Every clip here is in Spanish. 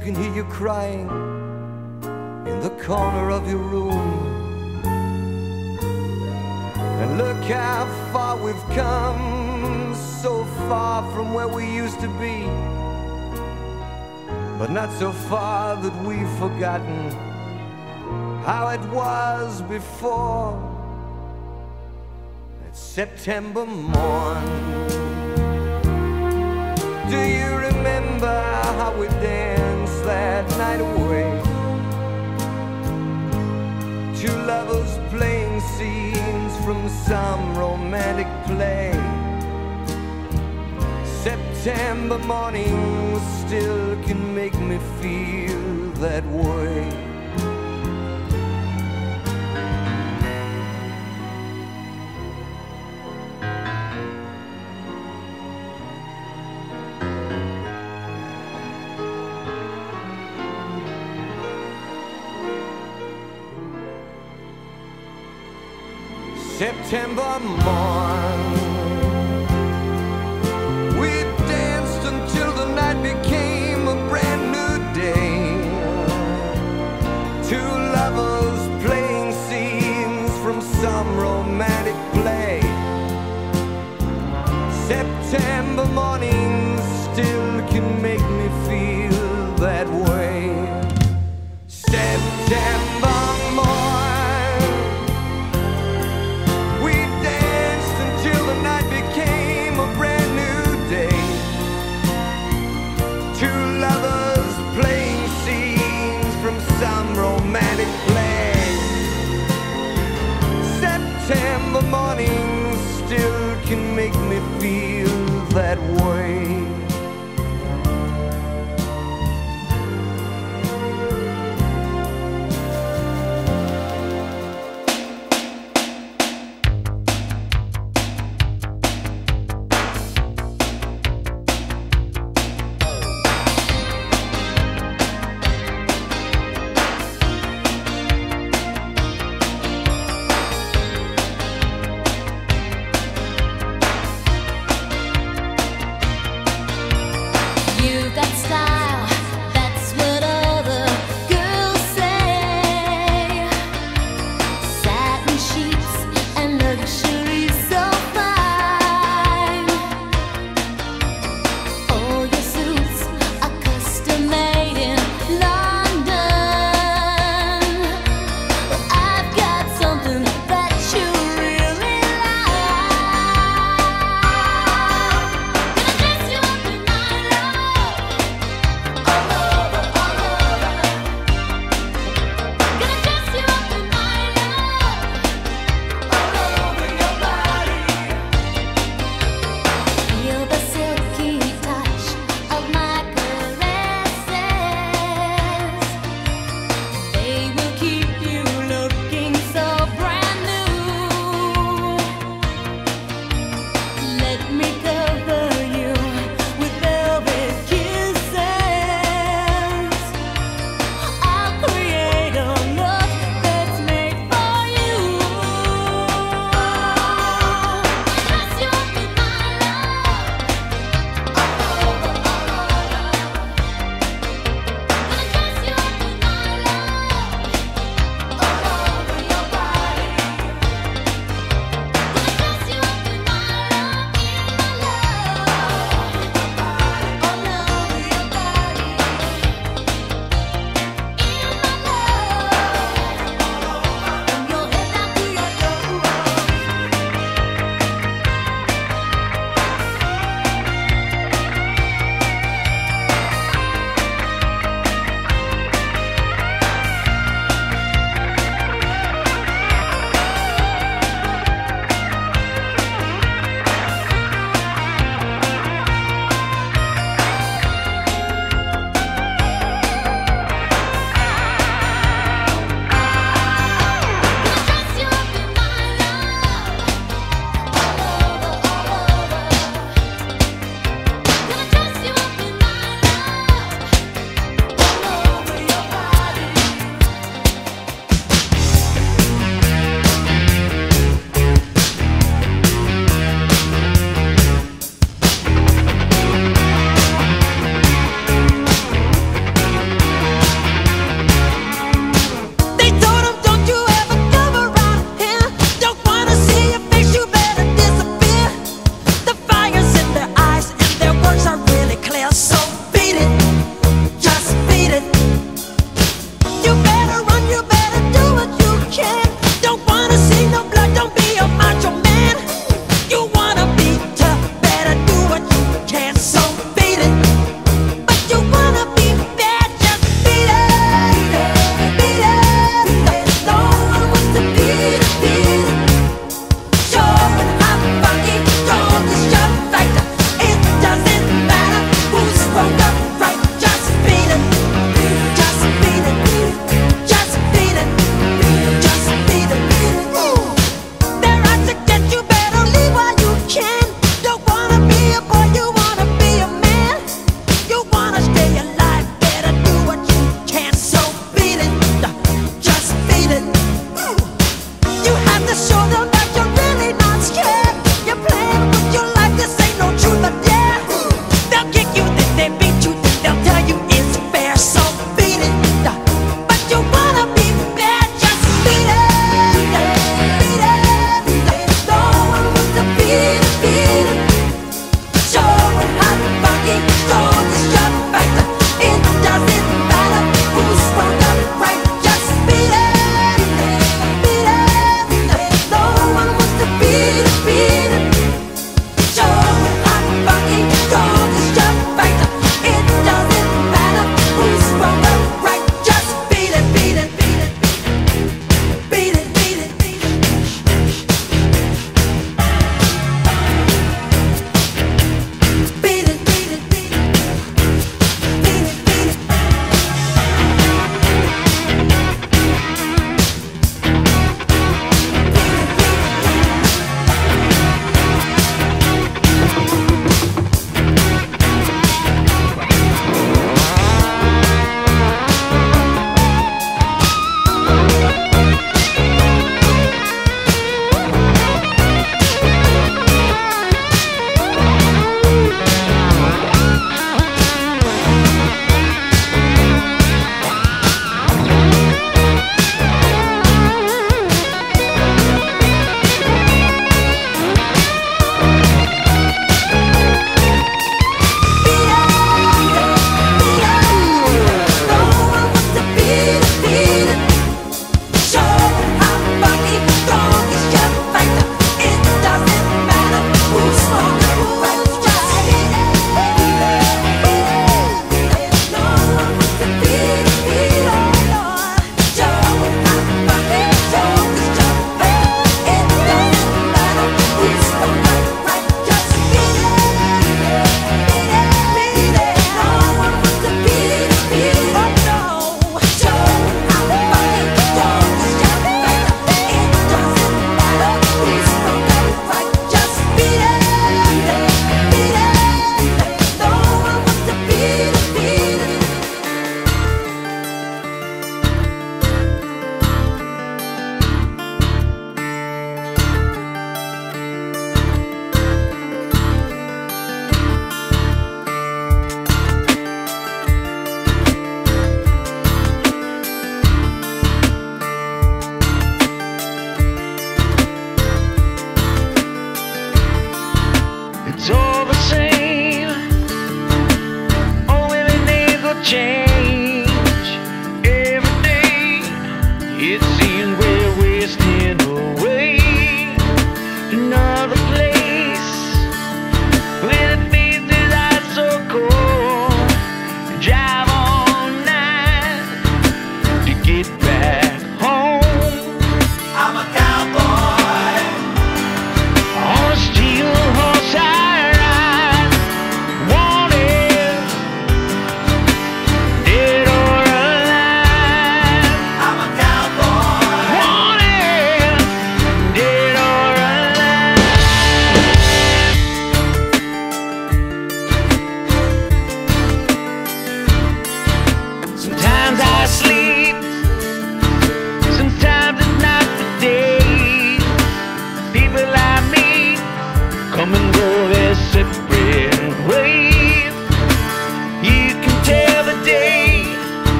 can hear you crying in the corner of your room. And look how far we've come, so far from where we used to be. But not so far that we've forgotten how it was before. It's September morn. Do you remember how we danced? sad night away. Two lovers playing scenes from some romantic play. September morning still can make me feel that way. more.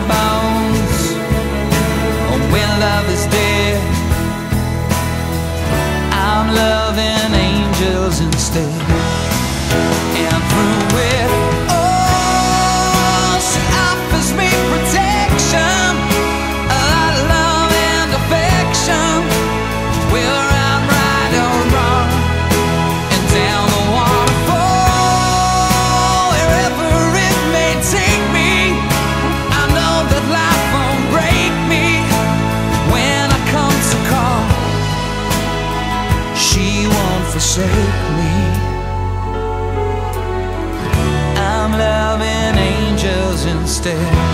my bones. Oh, when love is dead, I'm loving angels instead. And through Take me. I'm loving angels instead.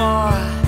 more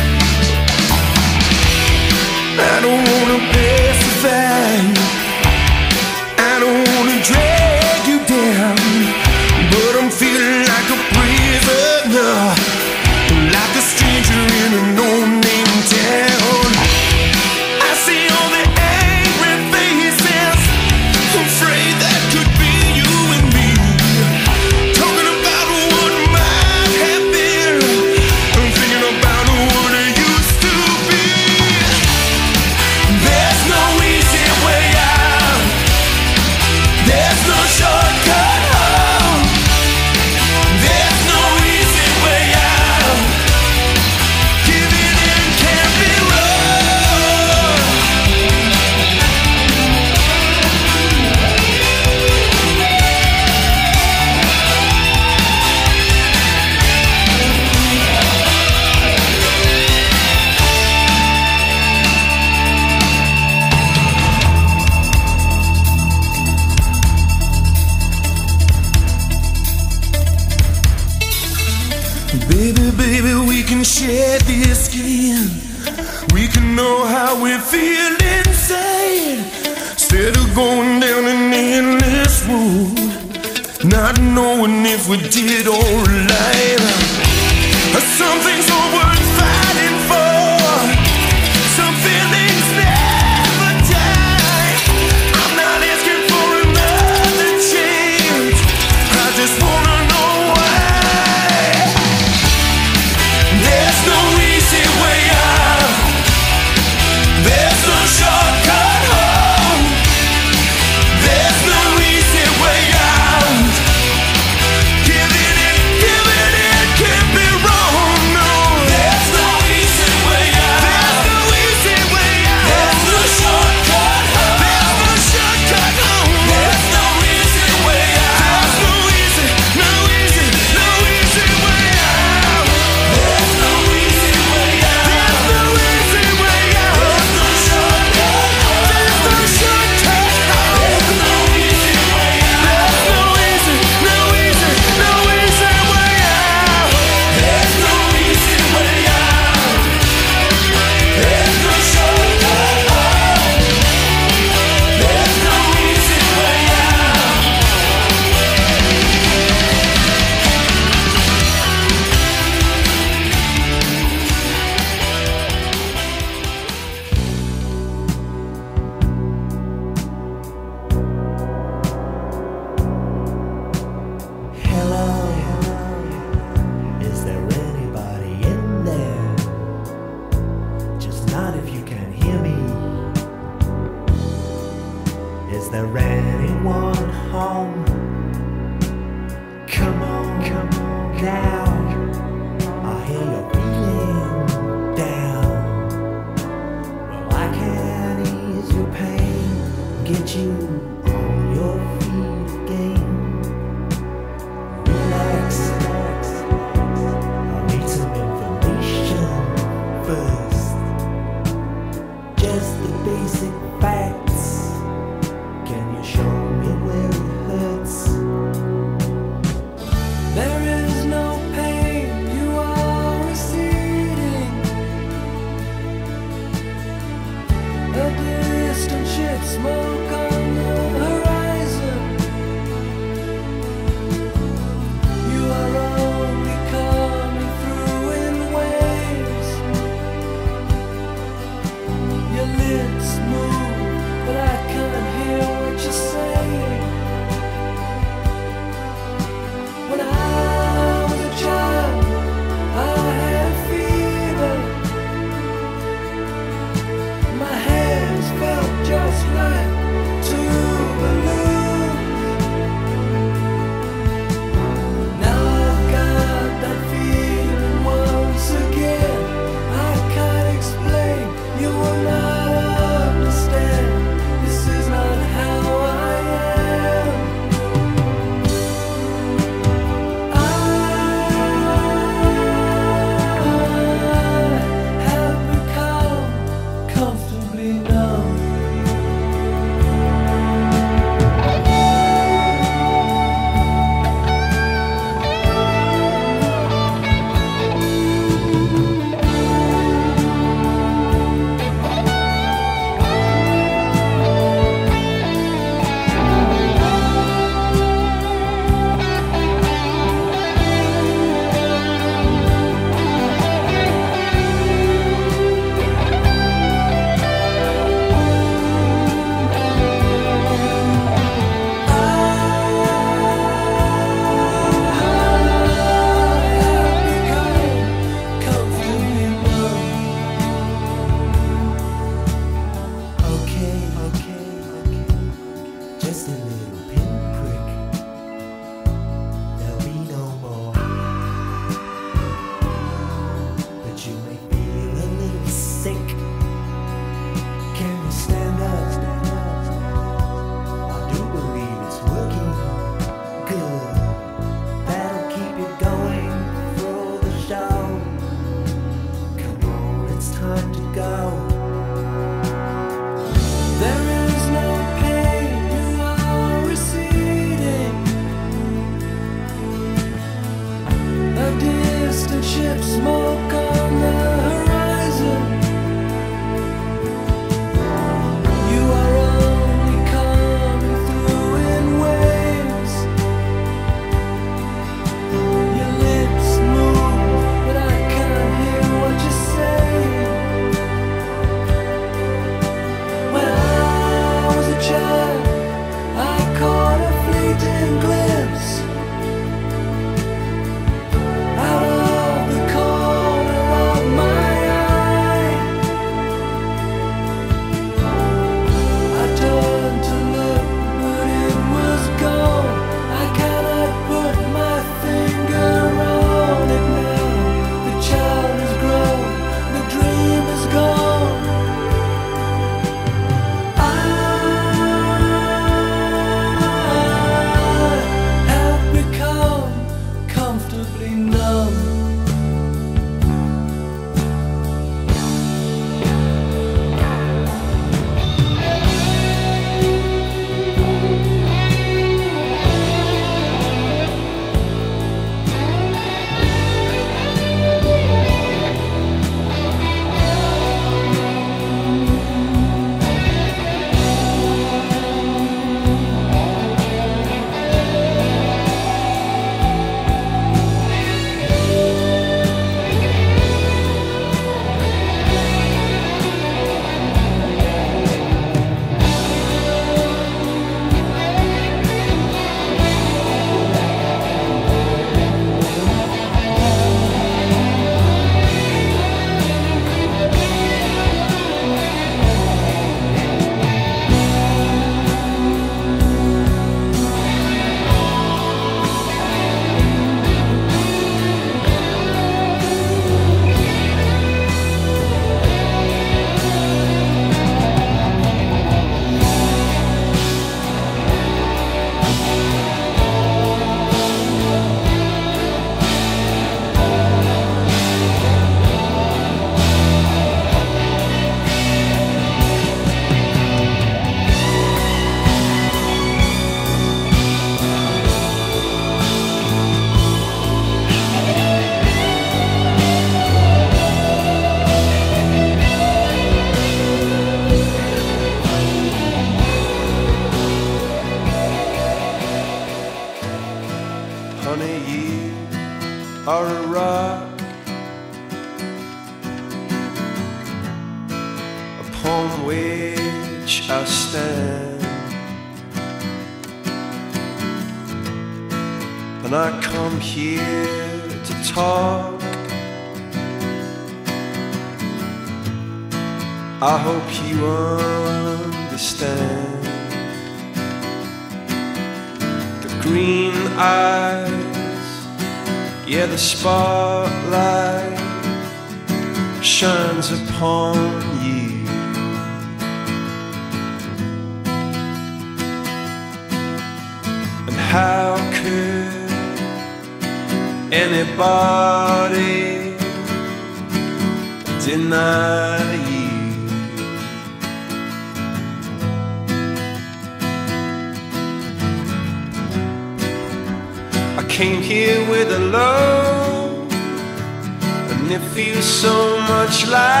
and it feels so much lighter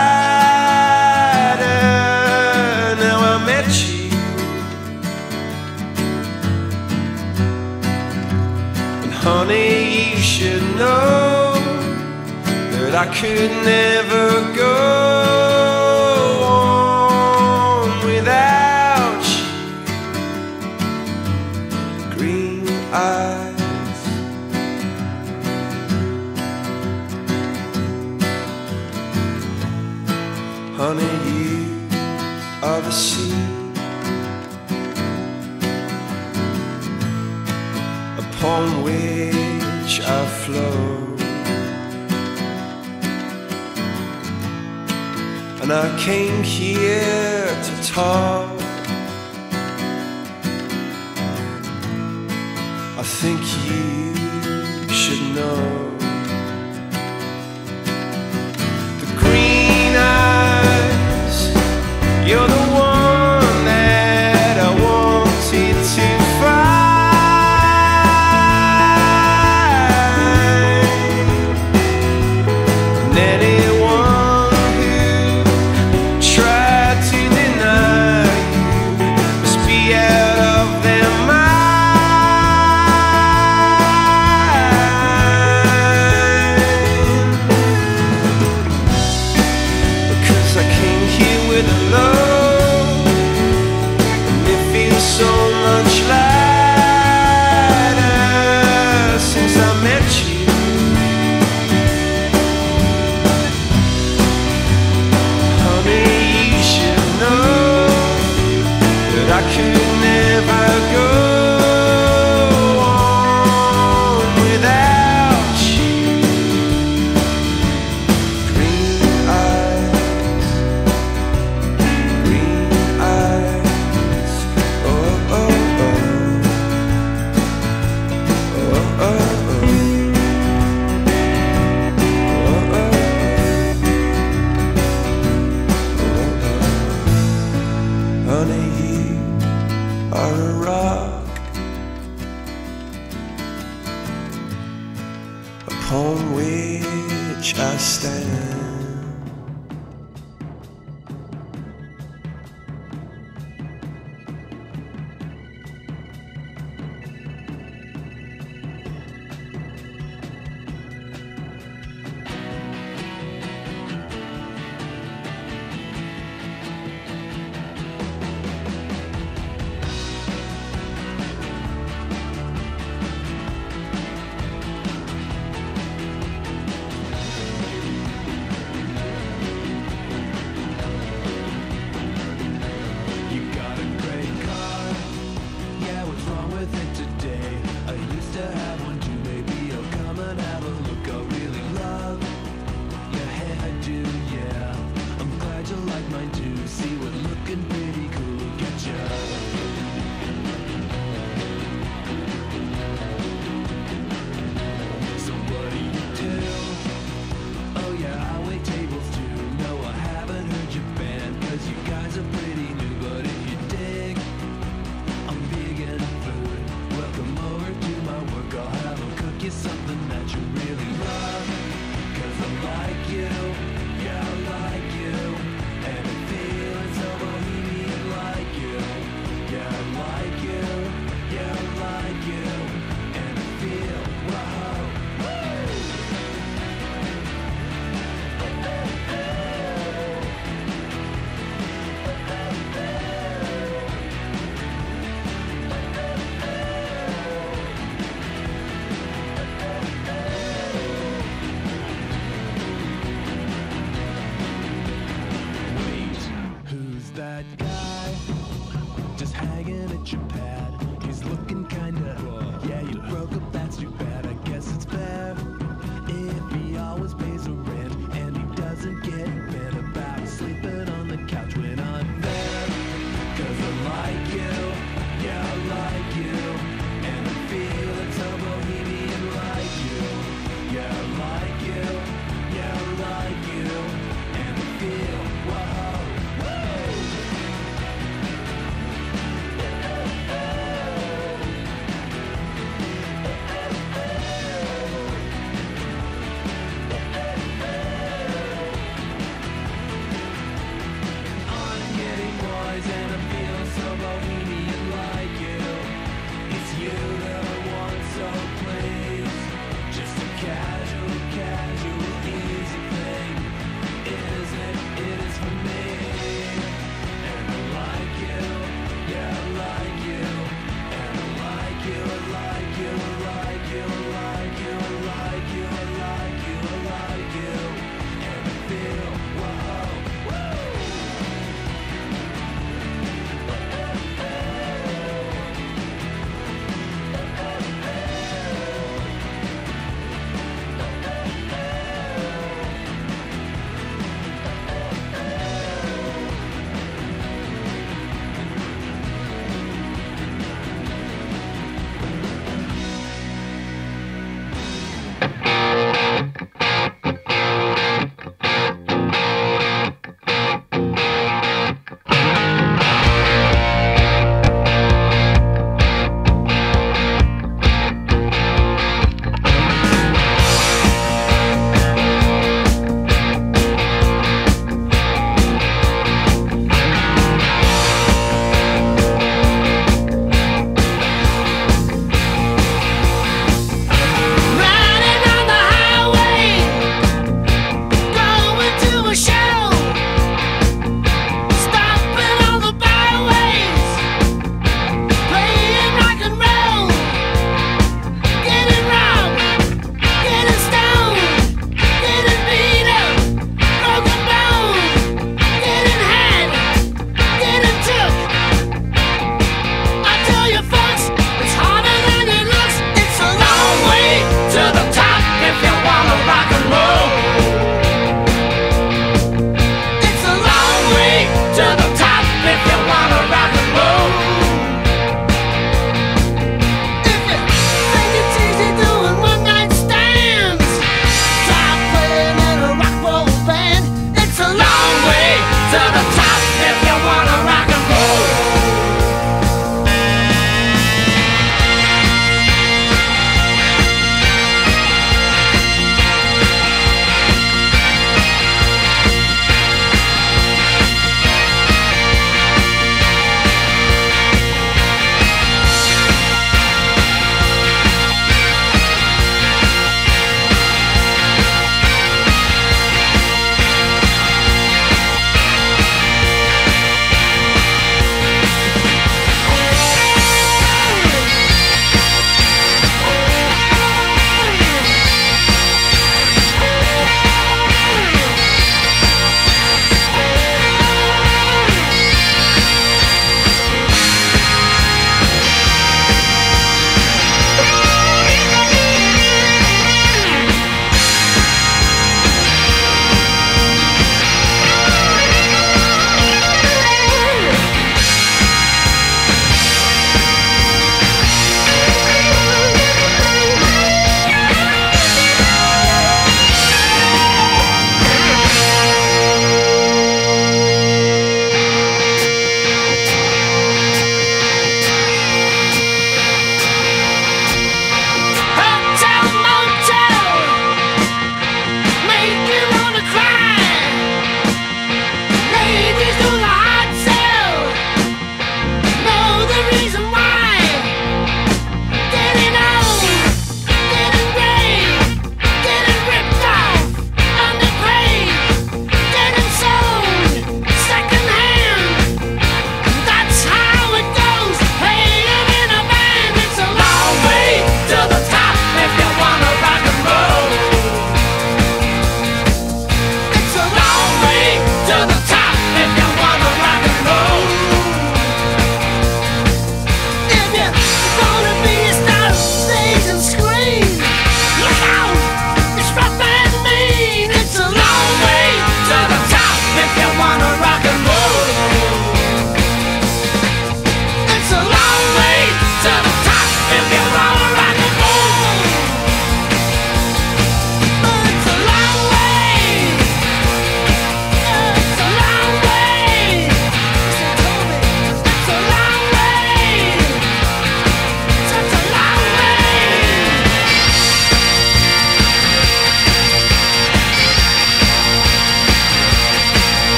now I met you. And honey, you should know that I could never go. and I came here to talk. I think you should know. The green eyes, you're the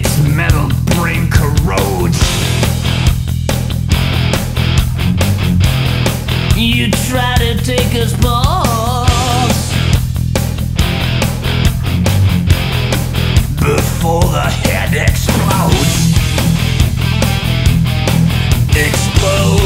Its metal brain corrodes. You try to take us balls before the head explodes. Explode.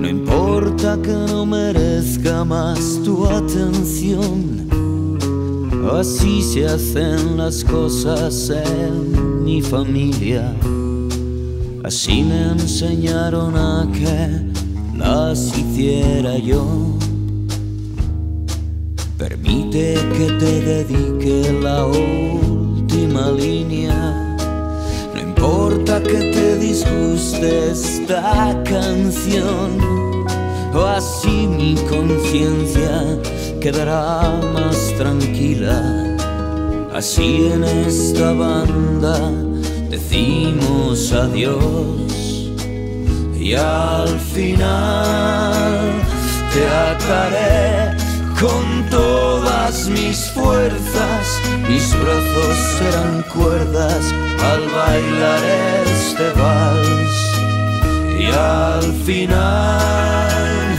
No importa que no merezca más tu atención. Así se hacen las cosas en mi familia. Así me enseñaron a que las hiciera yo. Esta canción. O así mi conciencia quedará más tranquila. Así en esta banda decimos adiós y al final te ataré con todas mis fuerzas, mis brazos serán cuerdas al bailar este vals y al final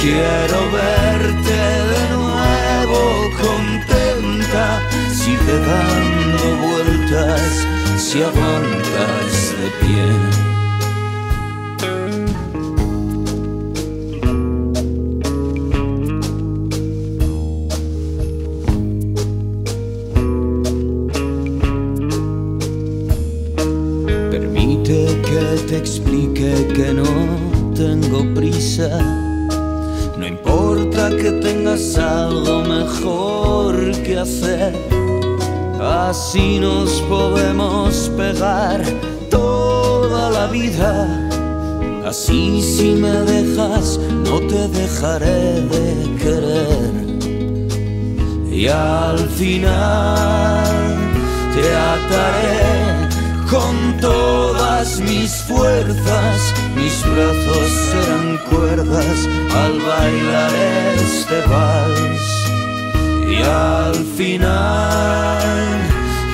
quiero verte de nuevo contenta, sigue dando vueltas si aguantas de pie. No importa que tengas algo mejor que hacer. Así nos podemos pegar toda la vida. Así si me dejas, no te dejaré de querer. Y al final te ataré con todas mis fuerzas, mis brazos serán cuerdas al bailar este vals. Y al final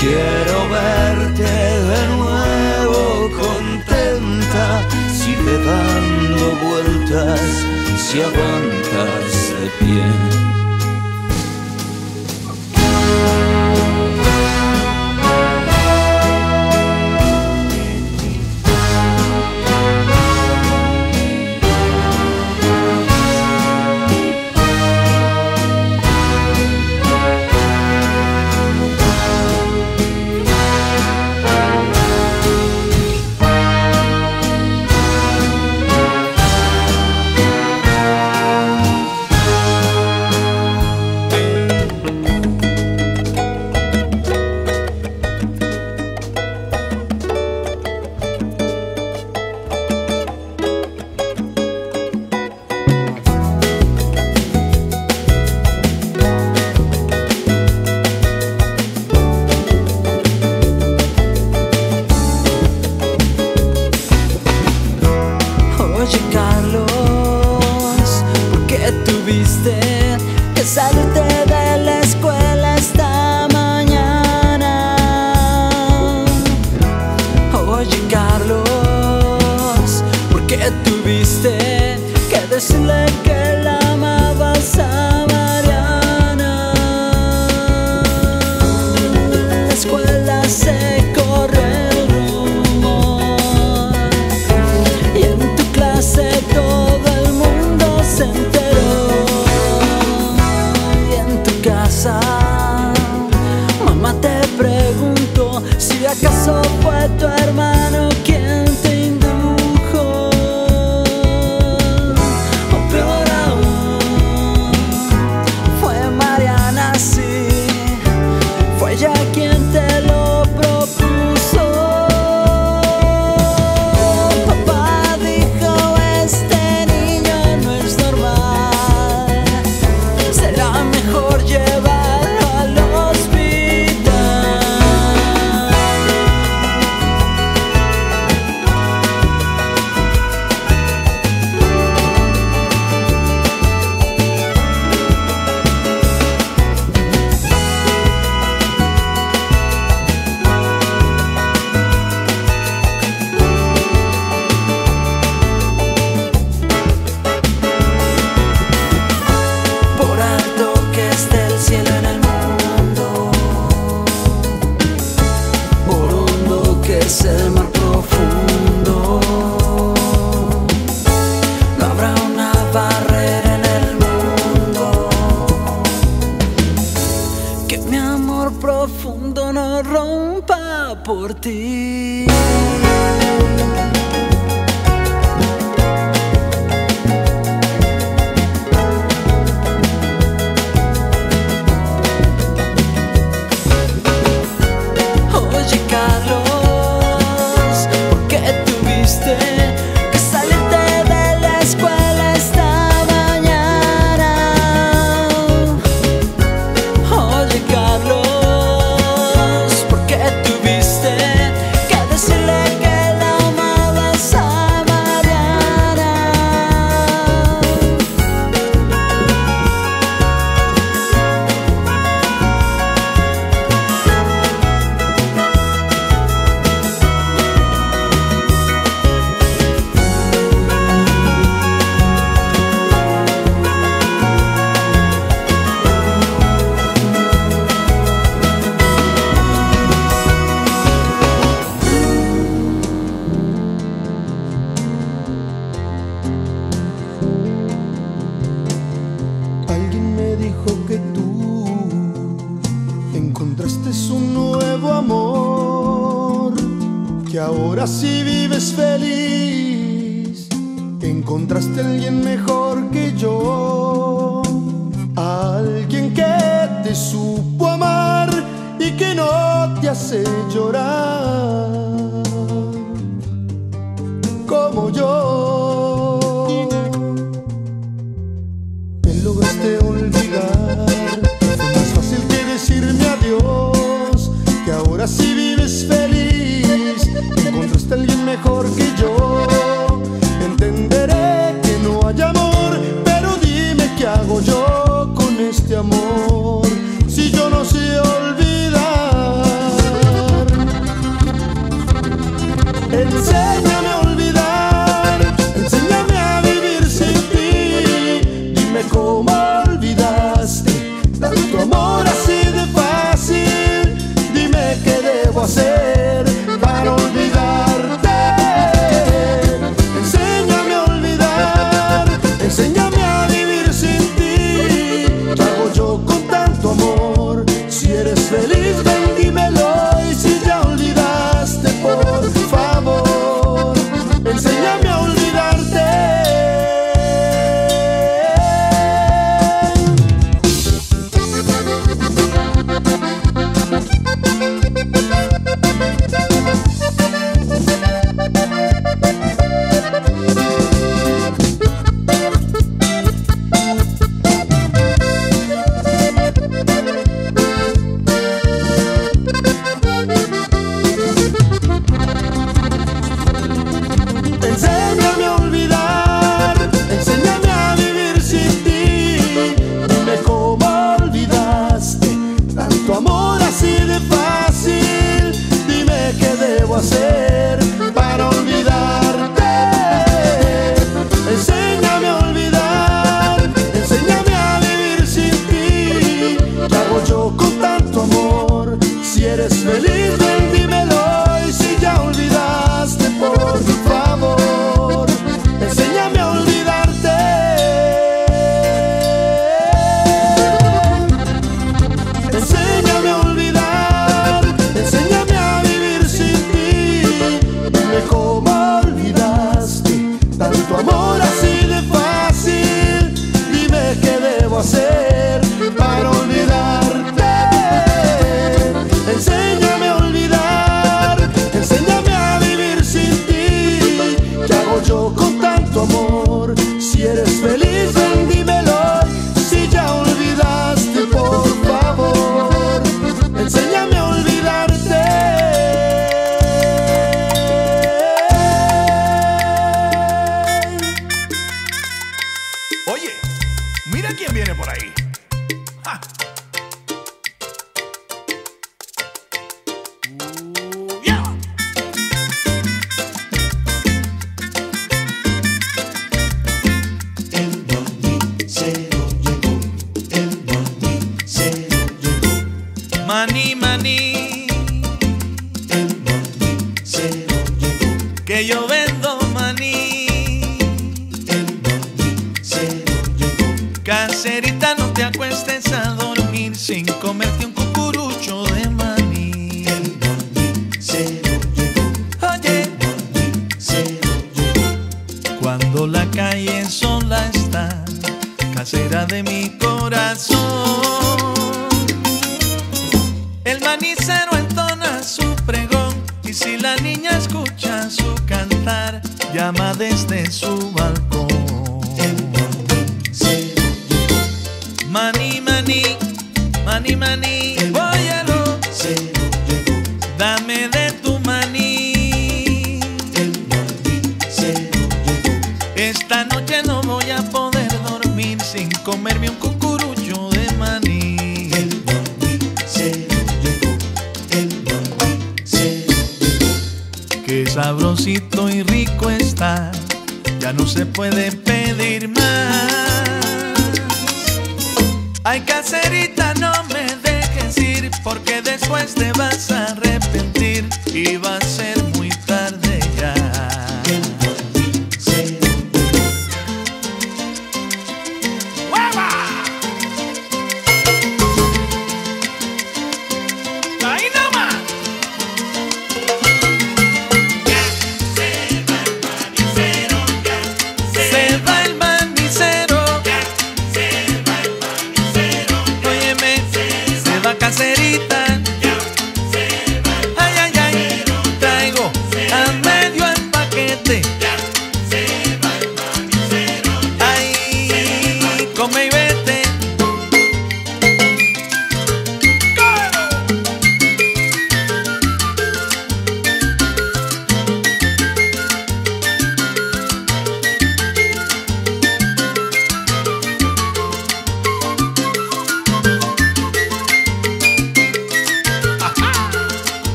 quiero verte de nuevo contenta, sigue dando vueltas si aguantas de pie.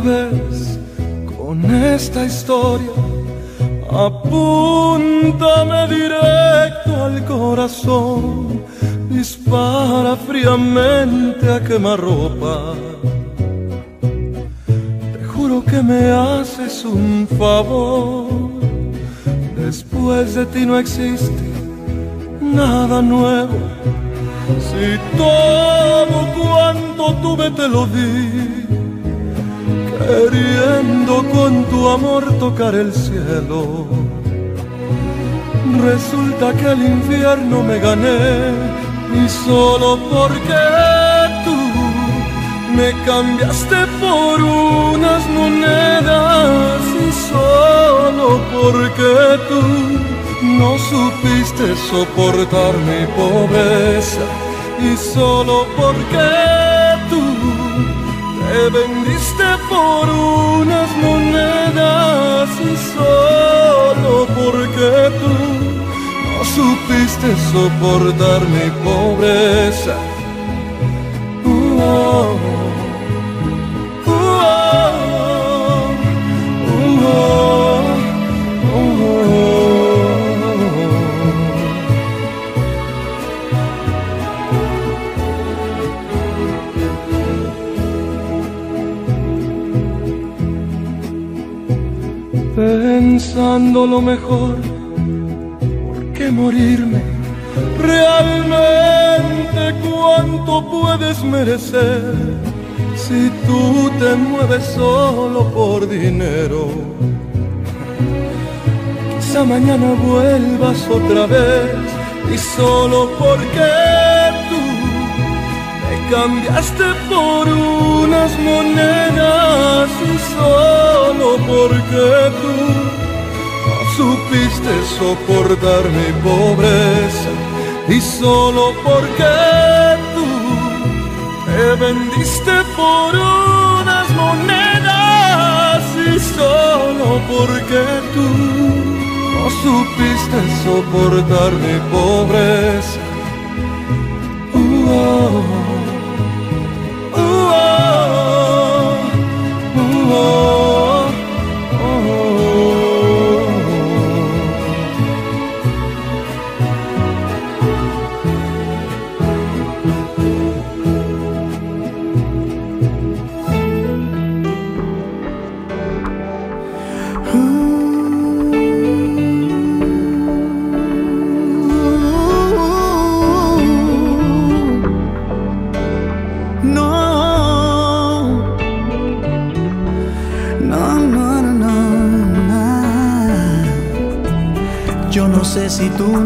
vez con esta historia. Apúntame directo al corazón, dispara fríamente a quemarropa. Te juro que me haces un favor. Después de ti no existe nada nuevo. Si todo cuanto tuve te lo di queriendo con tu amor tocar el cielo. Resulta que el infierno me gané y solo porque tú me cambiaste por unas monedas y solo porque tú no supiste soportar mi pobreza y solo porque tú te vendiste por unas monedas y solo porque tú no supiste soportar mi pobreza. Uh, Pensando lo mejor, ¿por qué morirme? Realmente cuánto puedes merecer si tú te mueves solo por dinero. Quizá mañana vuelvas otra vez y solo porque tú me cambiaste por unas monedas y solo porque tú supiste soportar mi pobreza y solo porque tú me vendiste por unas monedas y solo porque tú no supiste soportar mi pobreza. Uh, oh.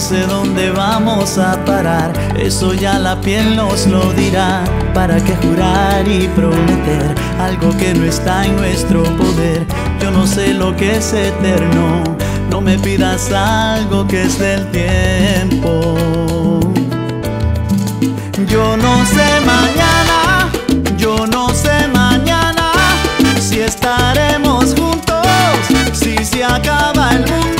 No sé dónde vamos a parar, eso ya la piel nos lo dirá. ¿Para qué jurar y prometer algo que no está en nuestro poder? Yo no sé lo que es eterno, no me pidas algo que es del tiempo. Yo no sé mañana, yo no sé mañana si estaremos juntos, si se acaba el mundo.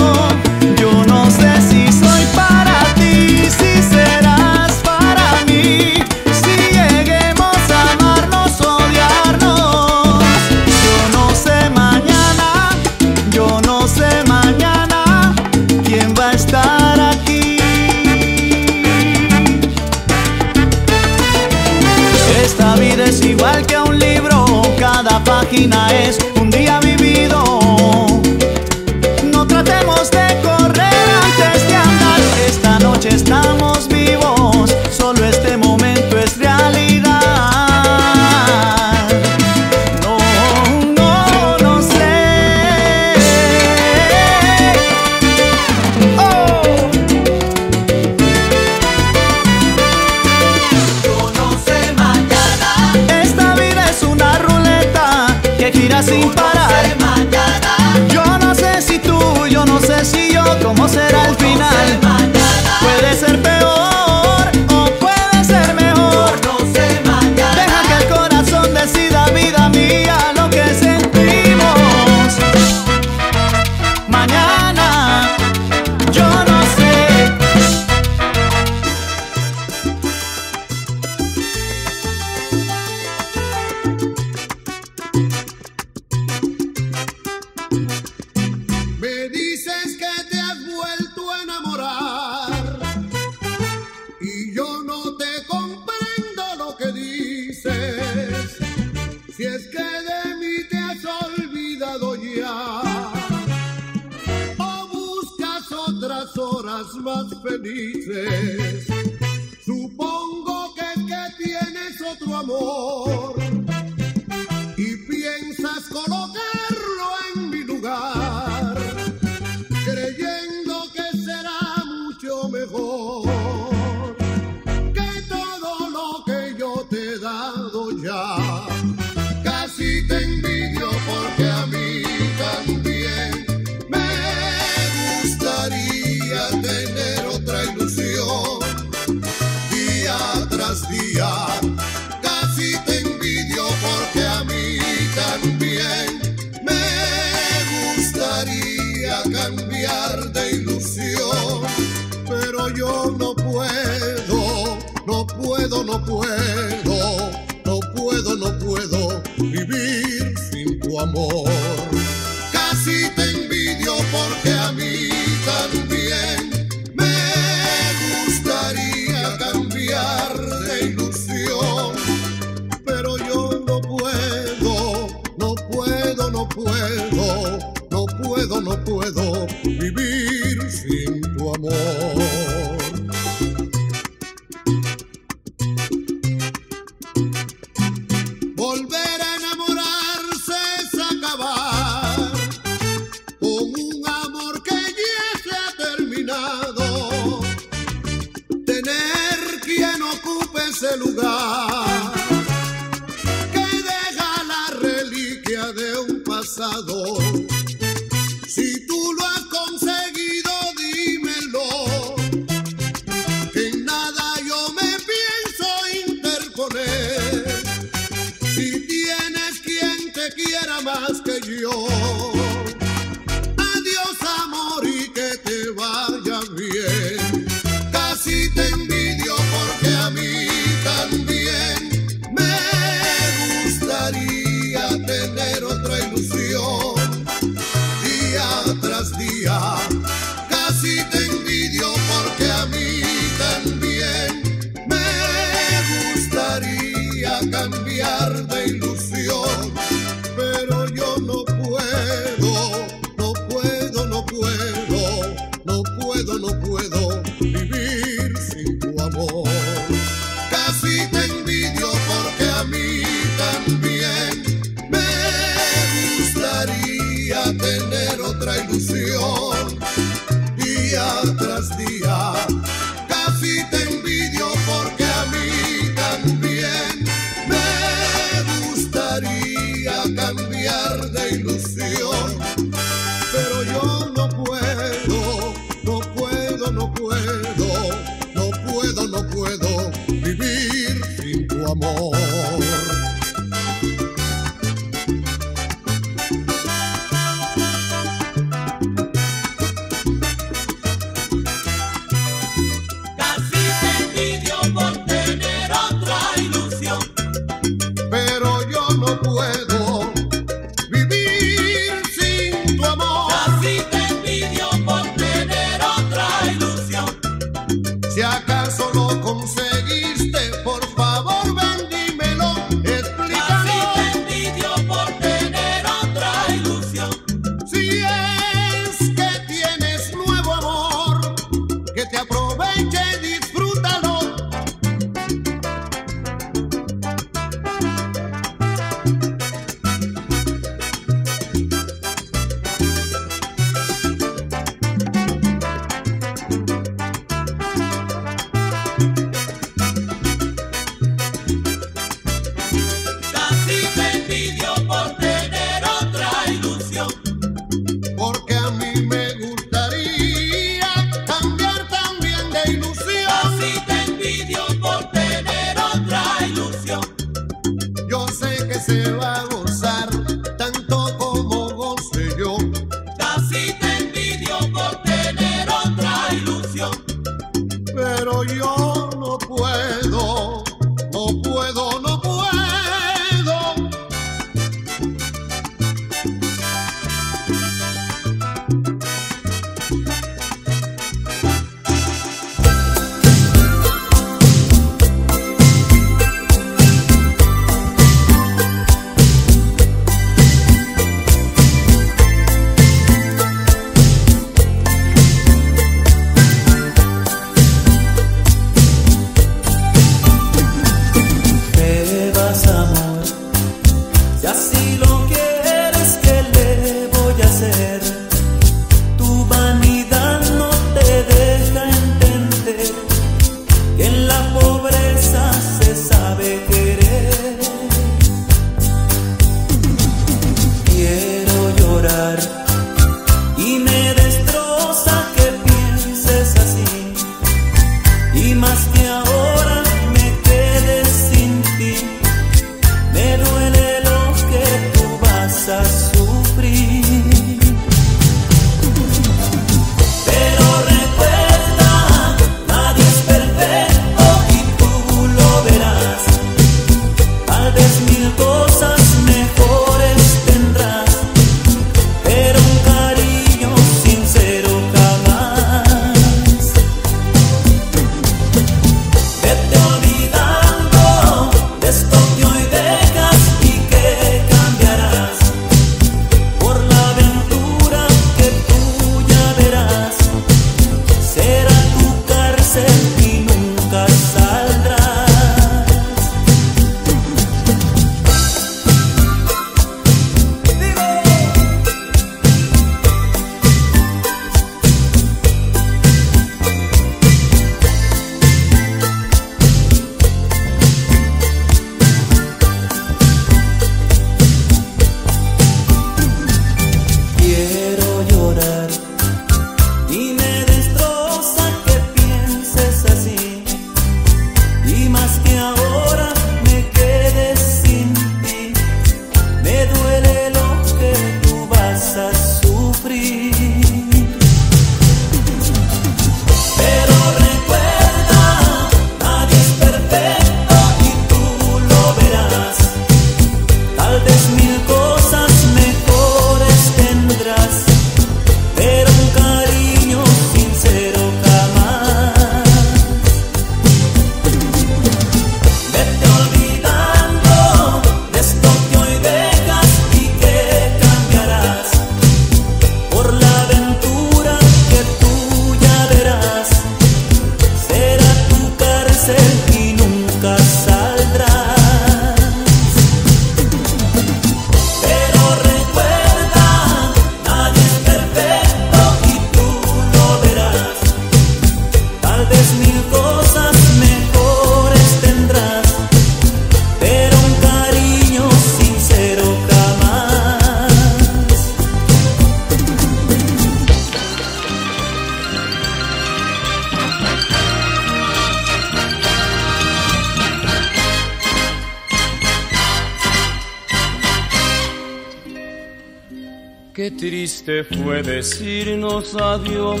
Decirnos adiós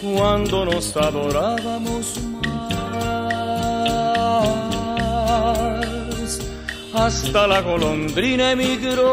cuando nos adorábamos más. Hasta la golondrina emigró,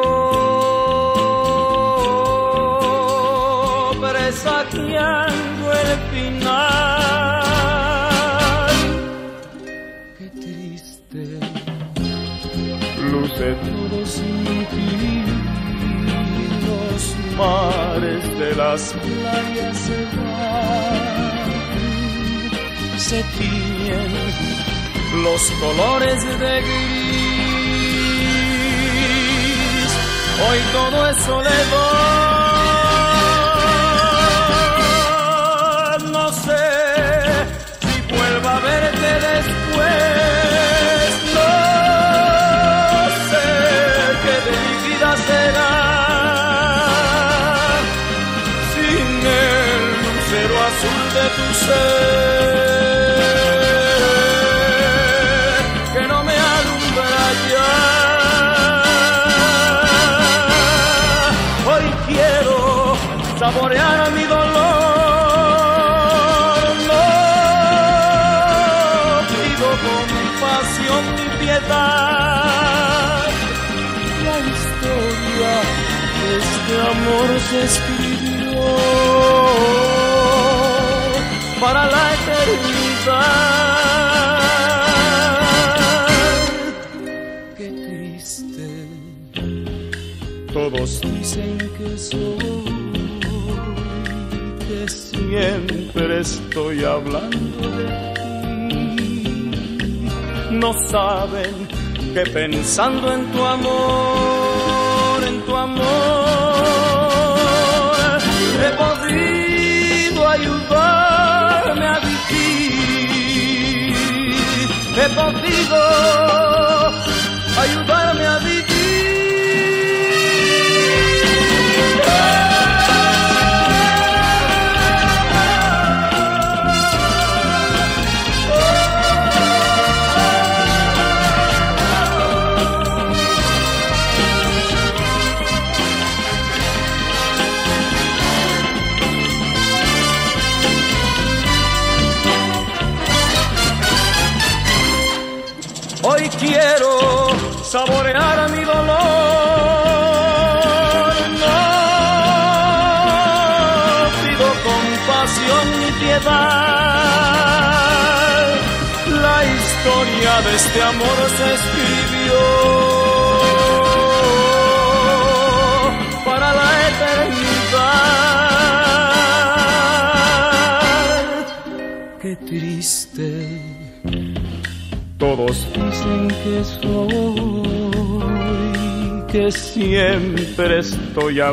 que pensando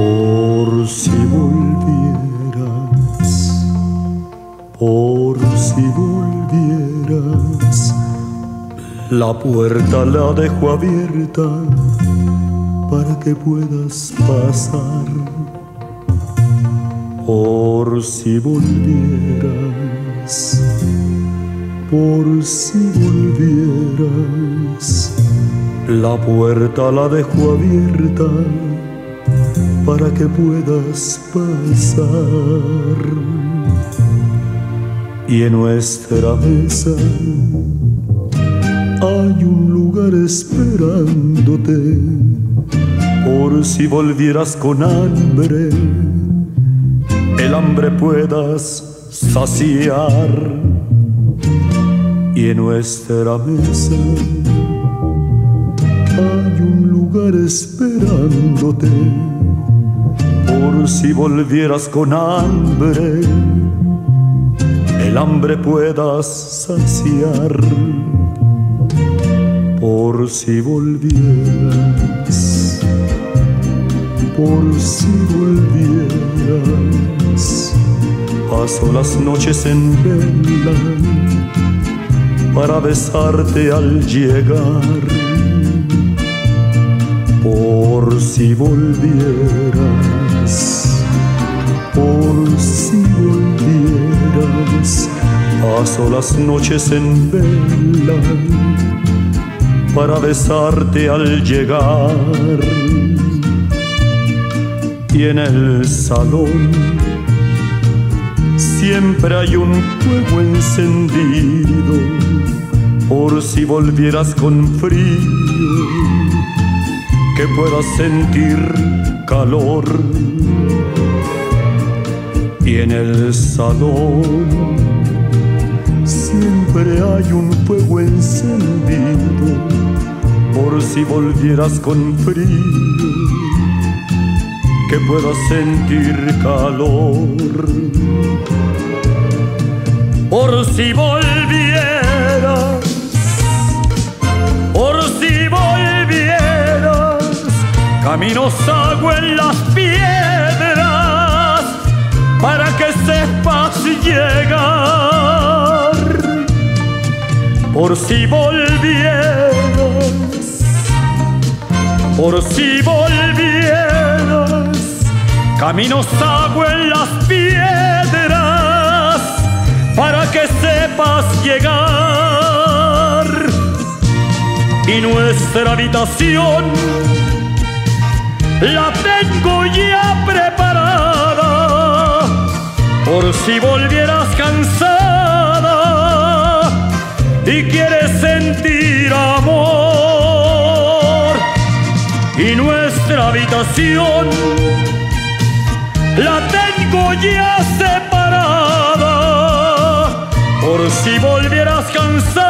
Por si volvieras, por si volvieras, la puerta la dejo abierta para que puedas pasar. Por si volvieras, por si volvieras, la puerta la dejo abierta para que puedas pasar. Y en nuestra mesa hay un lugar esperándote por si volvieras con hambre, el hambre puedas saciar. Y en nuestra mesa hay un lugar esperándote por si volvieras con hambre, el hambre puedas saciar. Por si volvieras, por si volvieras, paso las noches en vela para besarte al llegar. Por si volvieras, paso las noches en vela para besarte al llegar. Y en el salón siempre hay un fuego encendido por si volvieras con frío que puedas sentir calor y en el salón. Siempre hay un fuego encendido por si volvieras con frío que puedas sentir calor. Por si volvieras por si volvieras caminos hago en las piedras para que sepas llegar. Por si volvieras por si volvieras caminos hago en las piedras para que sepas llegar. Y nuestra habitación la tengo ya preparada por si volvieras cansada y quieres sentir amor. Y nuestra habitación la tengo ya separada. Por si volvieras cansada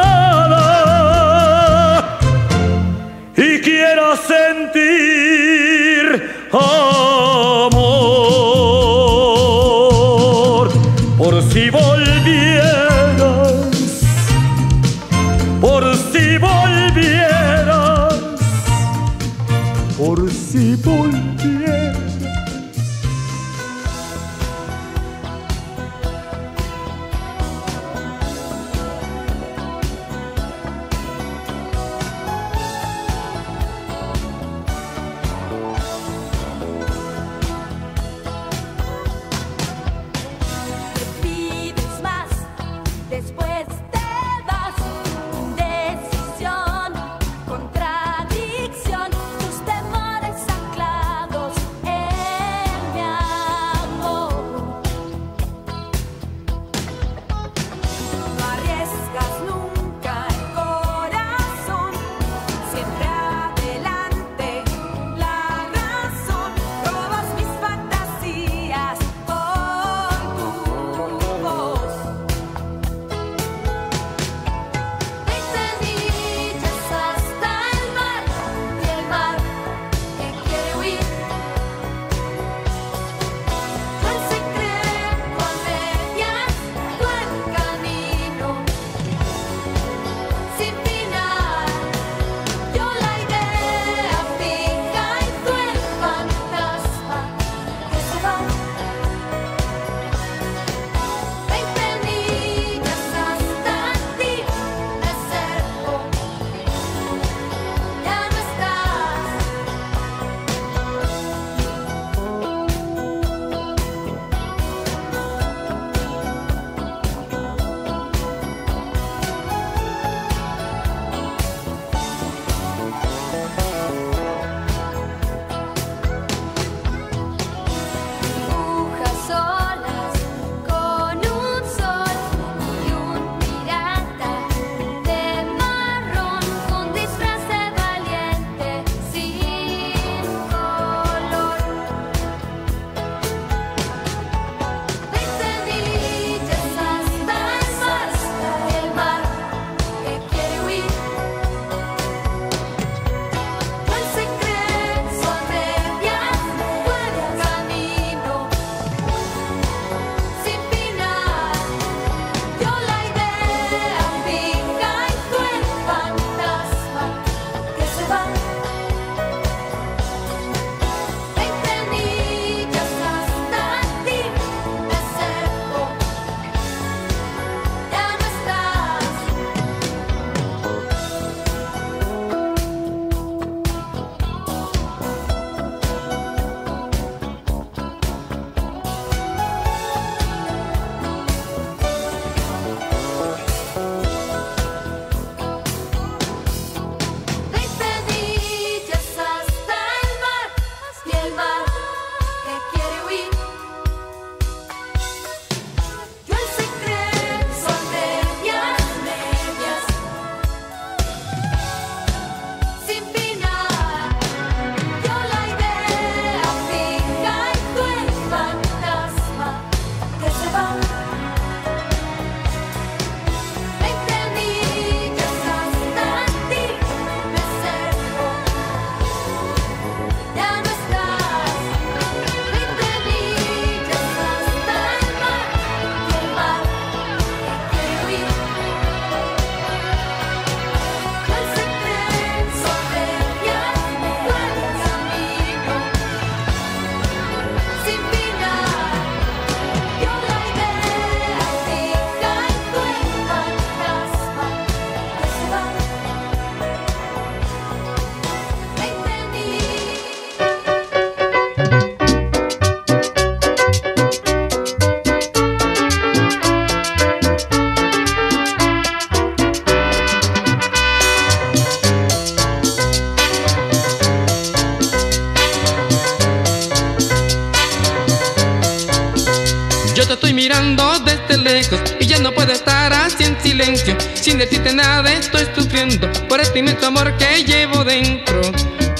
y ya no puedo estar así en silencio. Sin decirte nada estoy sufriendo por este inmenso amor que llevo dentro.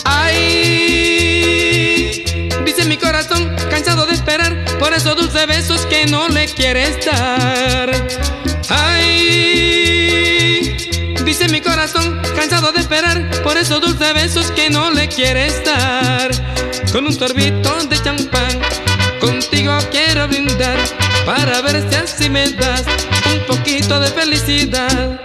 Ay, dice mi corazón cansado de esperar por esos dulces besos que no le quieres dar. Ay, dice mi corazón cansado de esperar por esos dulces besos que no le quieres dar. Con un sorbito de champán, contigo quiero brindar para ver si así me das un poquito de felicidad.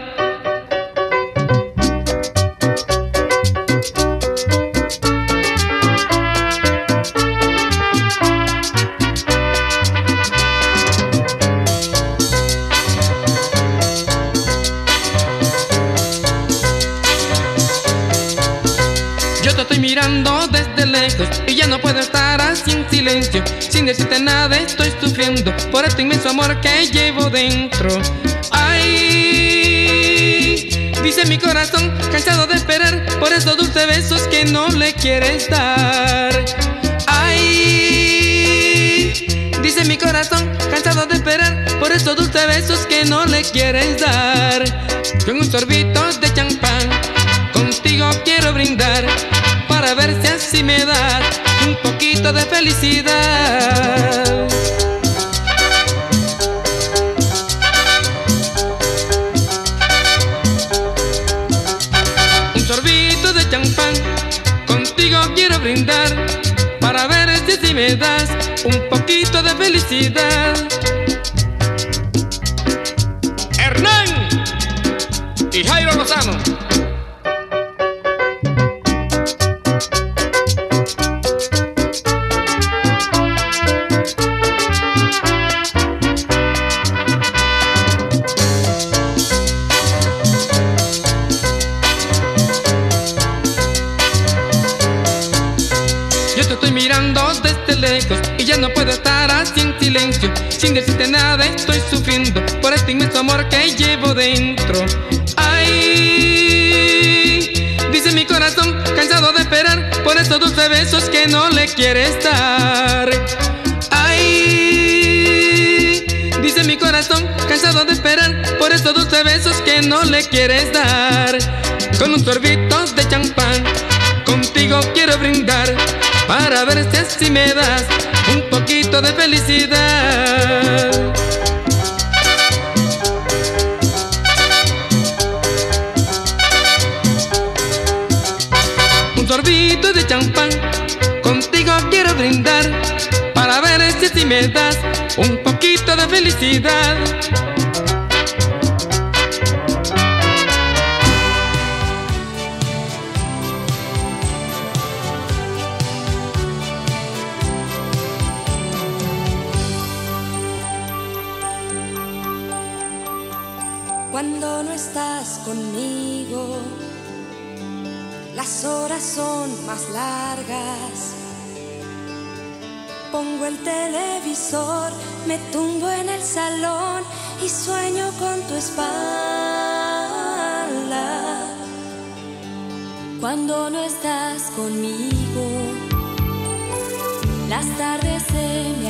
Yo te estoy mirando desde lejos y ya no puedo estar en silencio. Sin decirte nada estoy sufriendo por este inmenso amor que llevo dentro. Ay, dice mi corazón cansado de esperar por esos dulces besos que no le quieres dar. Ay, dice mi corazón cansado de esperar por esos dulces besos que no le quieres dar. Con un sorbito de champán contigo quiero brindar para ver si así me das un poquito de felicidad. Un sorbito de champán contigo quiero brindar para ver si me das un poquito de felicidad. Sin decirte nada estoy sufriendo por este inmenso amor que llevo dentro. Ay, dice mi corazón cansado de esperar por estos dulces besos que no le quieres dar. Ay, dice mi corazón cansado de esperar por estos dulces besos que no le quieres dar. Con un sorbito de champán contigo quiero brindar para ver si me das un poquito de felicidad. Un sorbito de champán contigo quiero brindar para ver si me das un poquito de felicidad. Las horas son más largas. Pongo el televisor, me tumbo en el salón y sueño con tu espalda. Cuando no estás conmigo, las tardes se me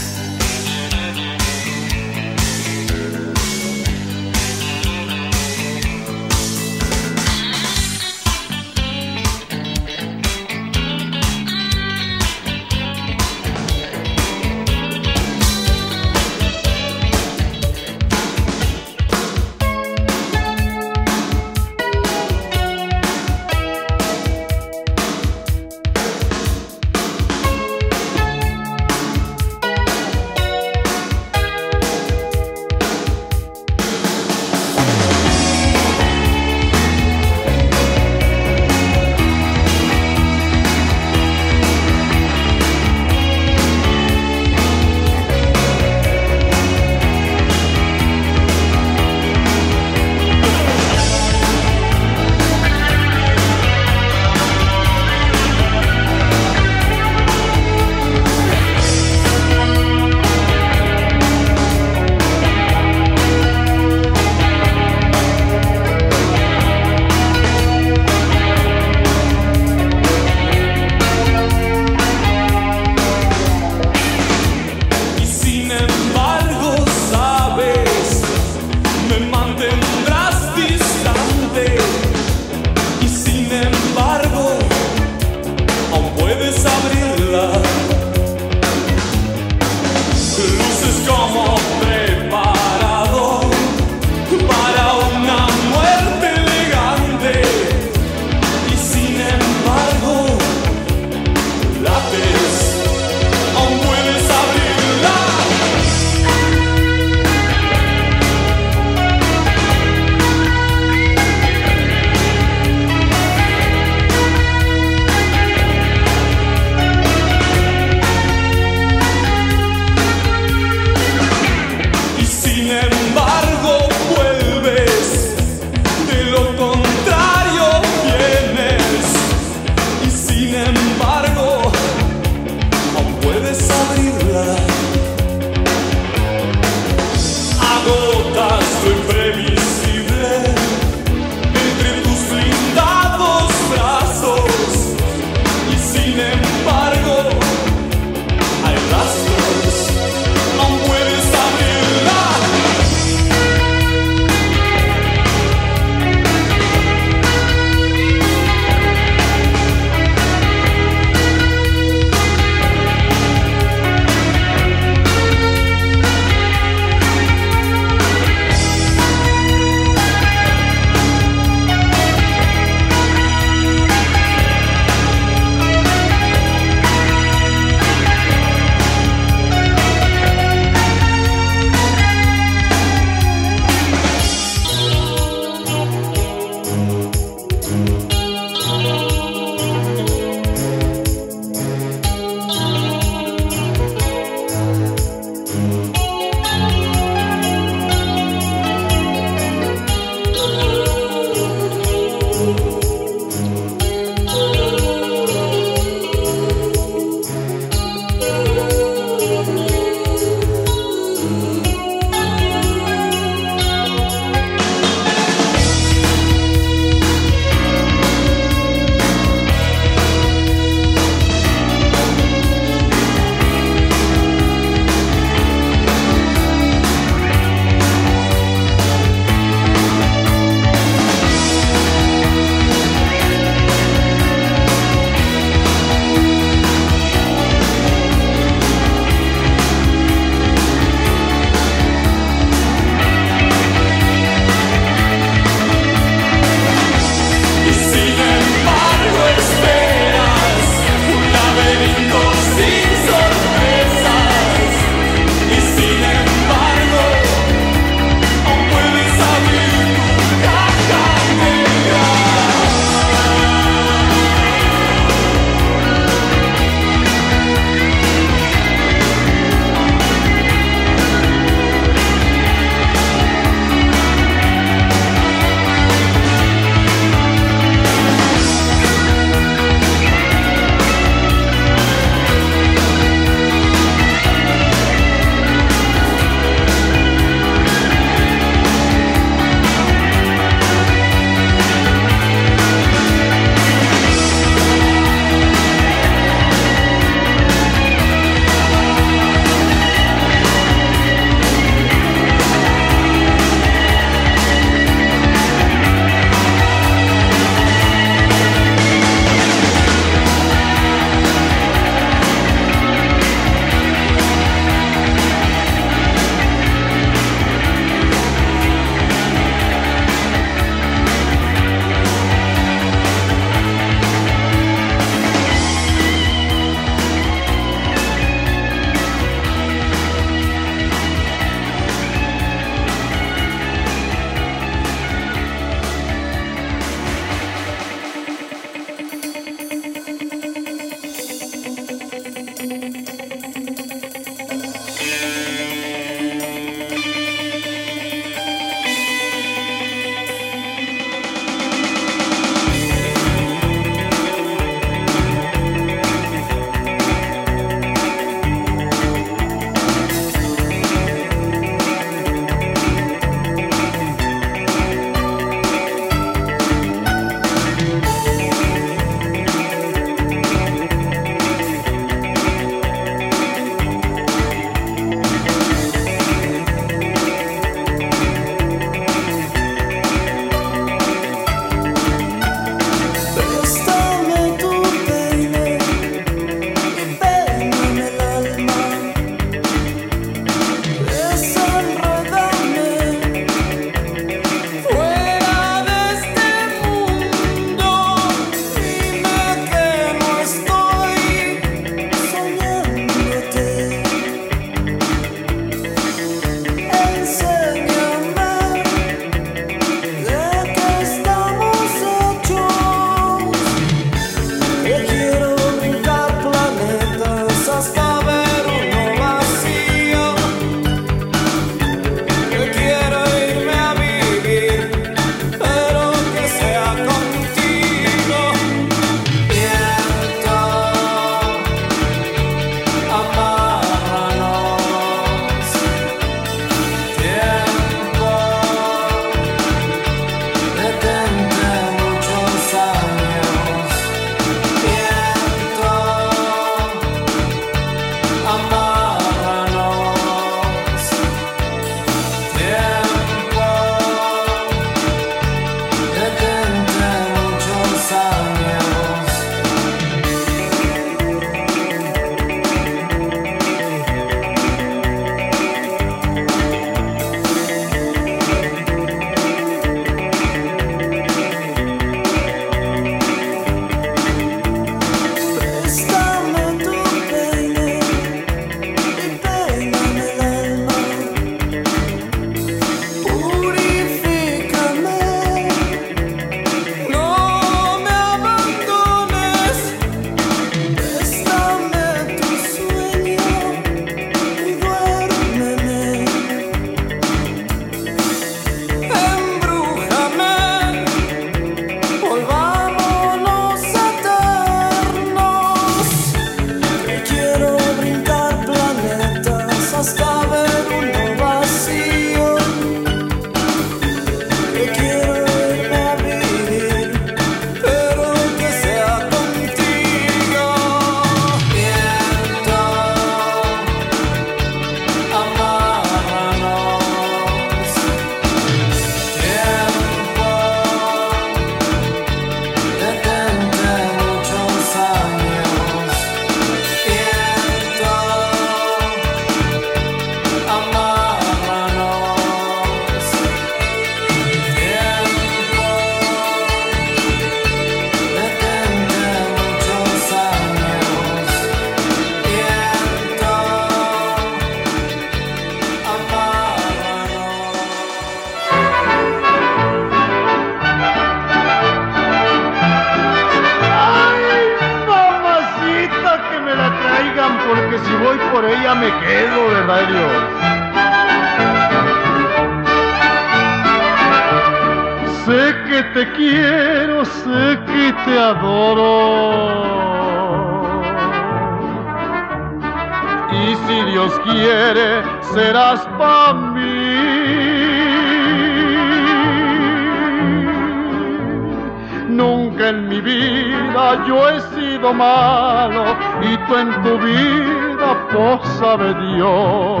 malo y tú en tu vida, pues sabe Dios.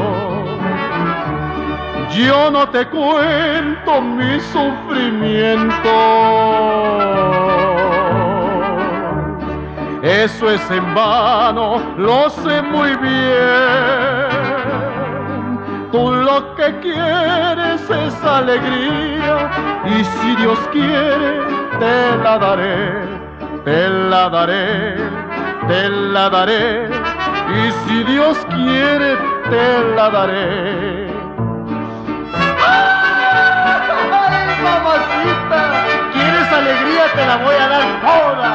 Yo no te cuento mi sufrimiento. Eso es en vano, lo sé muy bien. Tú lo que quieres es alegría y si Dios quiere, te la daré, te la daré, te la daré. Y si Dios quiere, te la daré. ¡Ay, mamacita! ¿Quieres alegría? Te la voy a dar toda.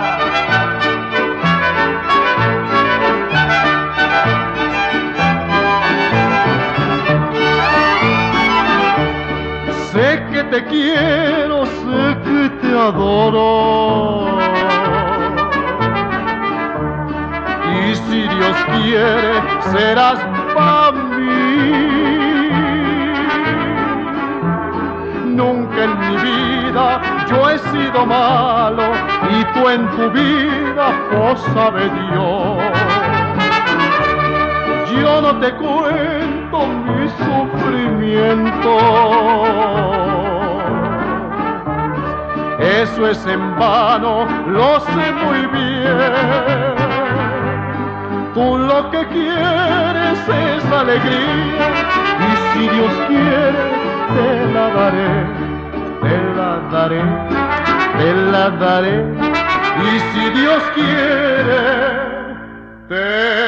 Sé que te quiero, sé que te adoro. Quiere, serás para mí. Nunca en mi vida yo he sido malo y tú en tu vida, pues sabe Dios. Yo no te cuento mi sufrimiento. Eso es en vano, lo sé muy bien. Tú lo que quieres es alegría y si Dios quiere, te la daré, te la daré, te la daré. Y si Dios quiere, te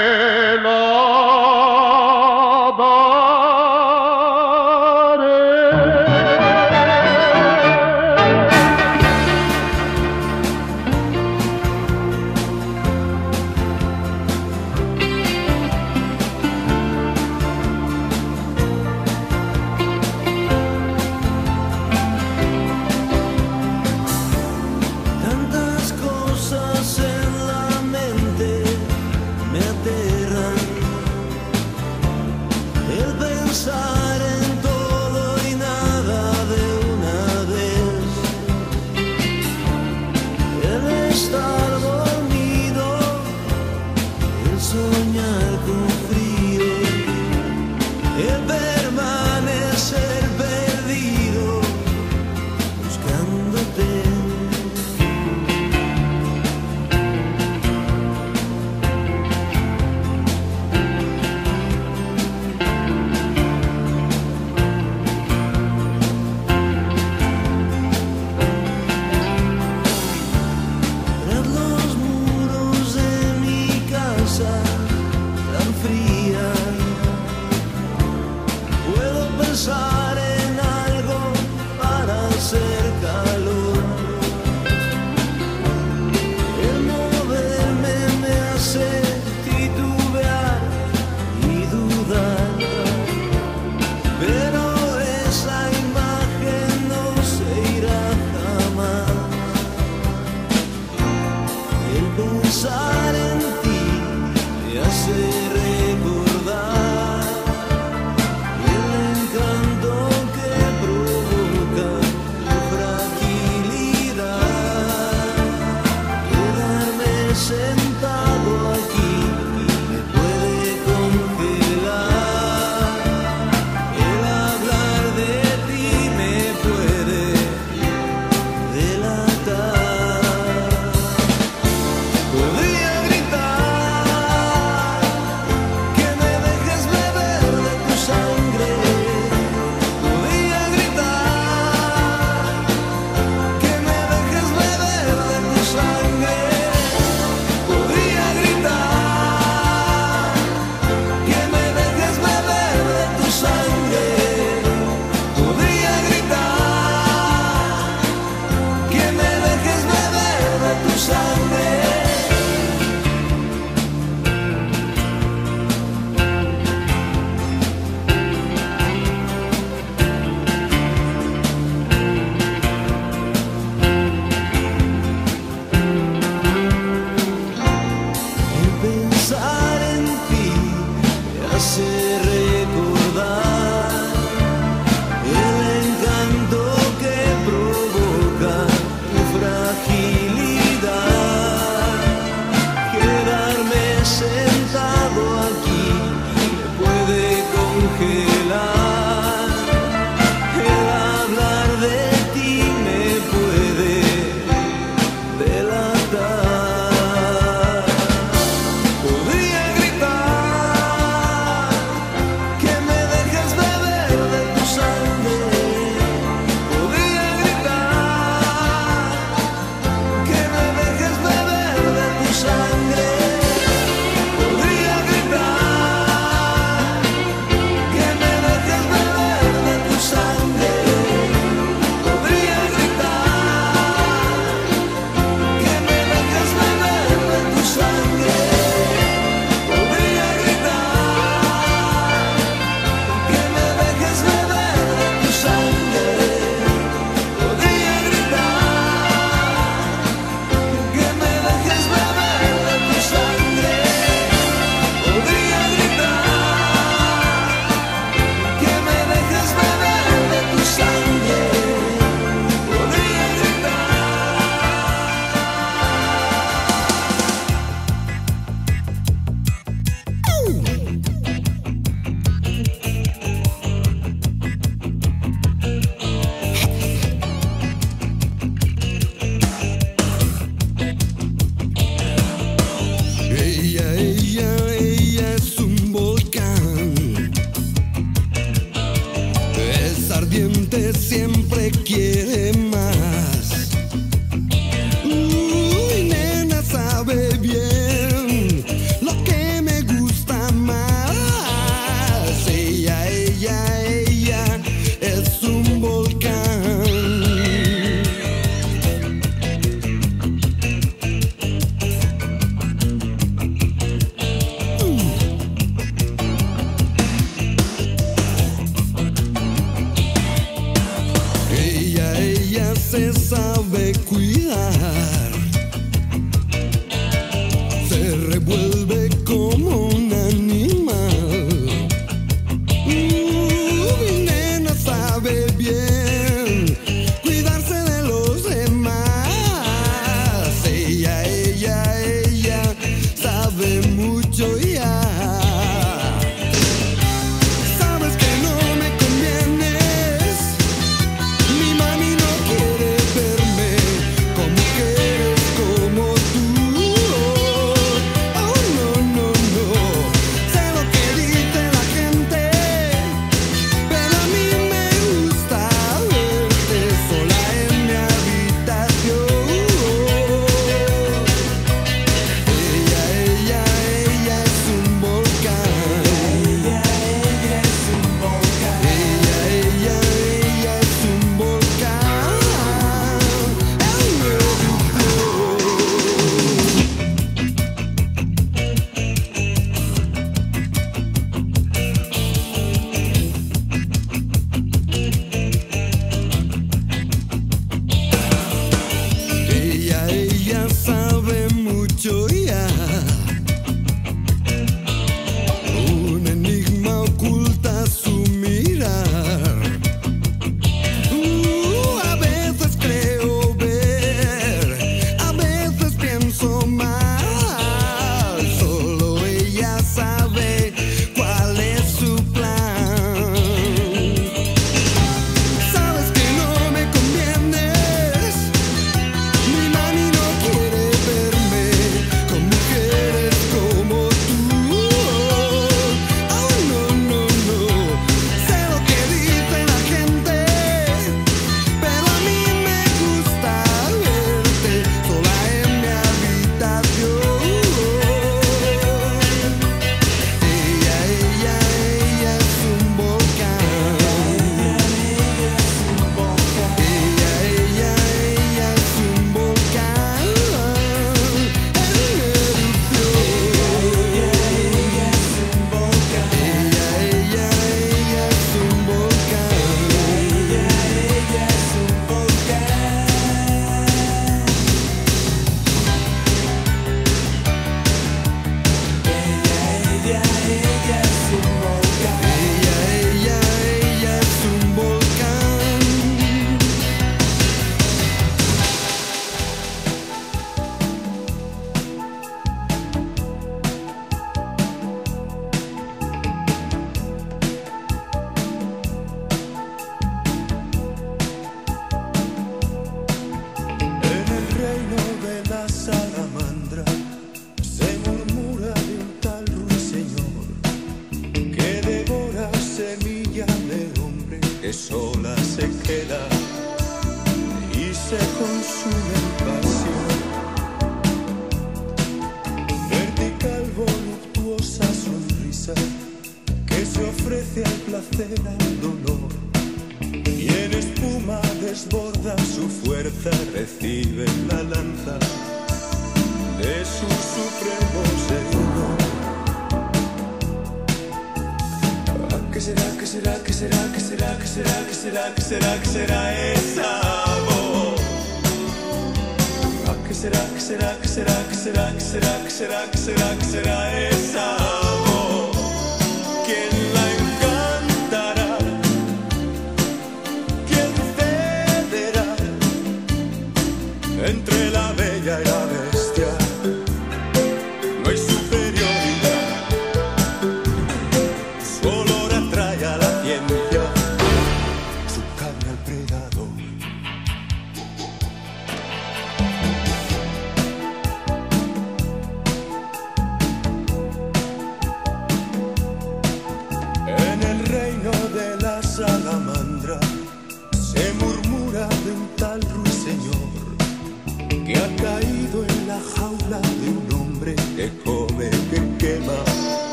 mucho y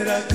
será,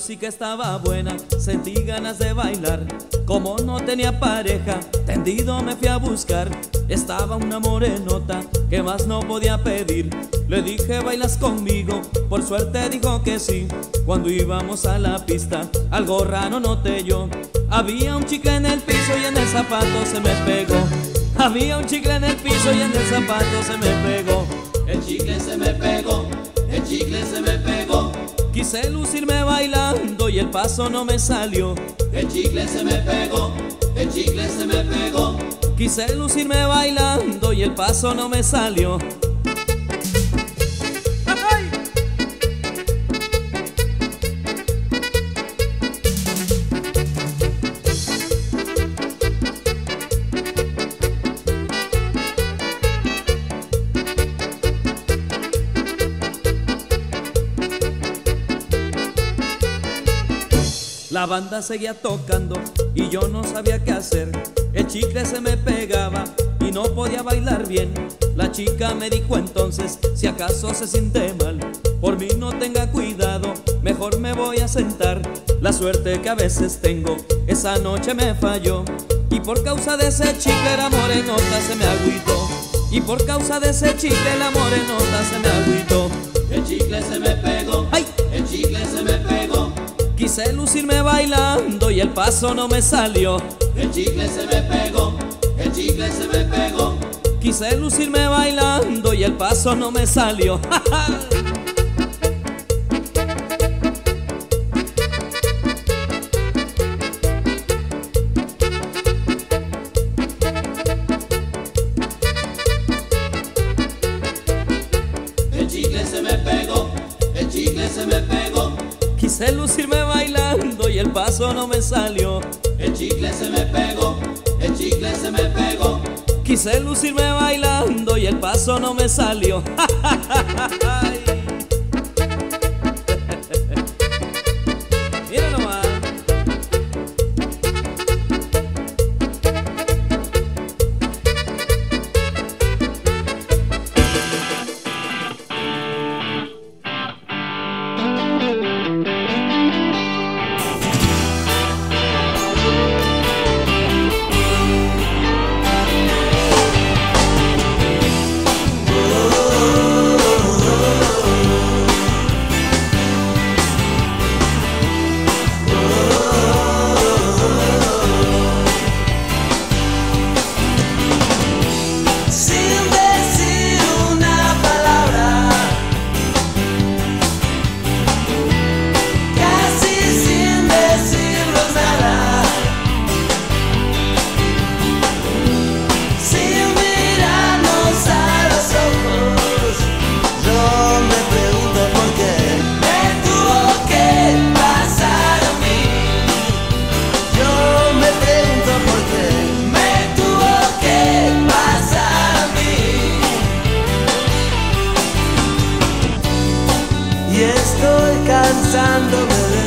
música estaba buena, sentí ganas de bailar. Como no tenía pareja, tendido me fui a buscar. Estaba una morenota que más no podía pedir. Le dije, ¿bailas conmigo? Por suerte dijo que sí. Cuando íbamos a la pista, algo raro noté yo. Había un chicle en el piso y en el zapato se me pegó. Había un chicle en el piso y en el zapato se me pegó. El chicle se me pegó, el chicle se me pegó. Quise lucirme bailando y el paso no me salió. El chicle se me pegó, el chicle se me pegó. Quise lucirme bailando y el paso no me salió. La banda seguía tocando y yo no sabía qué hacer. El chicle se me pegaba y no podía bailar bien. La chica me dijo entonces, si acaso se siente mal, por mí no tenga cuidado, mejor me voy a sentar. La suerte que a veces tengo esa noche me falló. Y por causa de ese chicle la morenota se me agüitó. Y por causa de ese chicle la morenota se me agüitó. Quise lucirme bailando y el paso no me salió. el chicle se me pegó, el chicle se me pegó. Quise lucirme bailando y el paso no me salió. Quise lucirme bailando y el paso no me salió. estoy cansando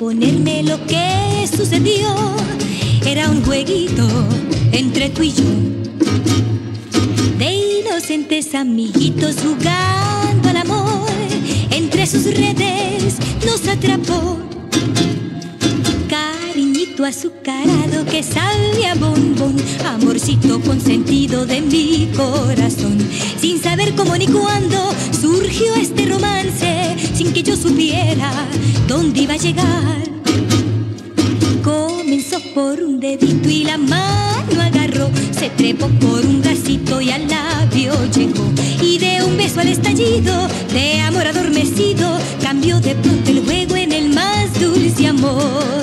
suponerme lo que sucedió. Era un jueguito entre tú y yo. De inocentes amiguitos jugando al amor. Entre sus redes nos atrapó. Cariñito azucarado que sabía bombón. Amorcito consentido de mi corazón. Sin saber cómo ni cuándo surgió este romance. Sin que yo supiera dónde iba a llegar. Comenzó por un dedito y la mano agarró. Se trepó por un bracito y al labio llegó. Y de un beso al estallido, de amor adormecido, cambió de pronto el juego en el más dulce amor.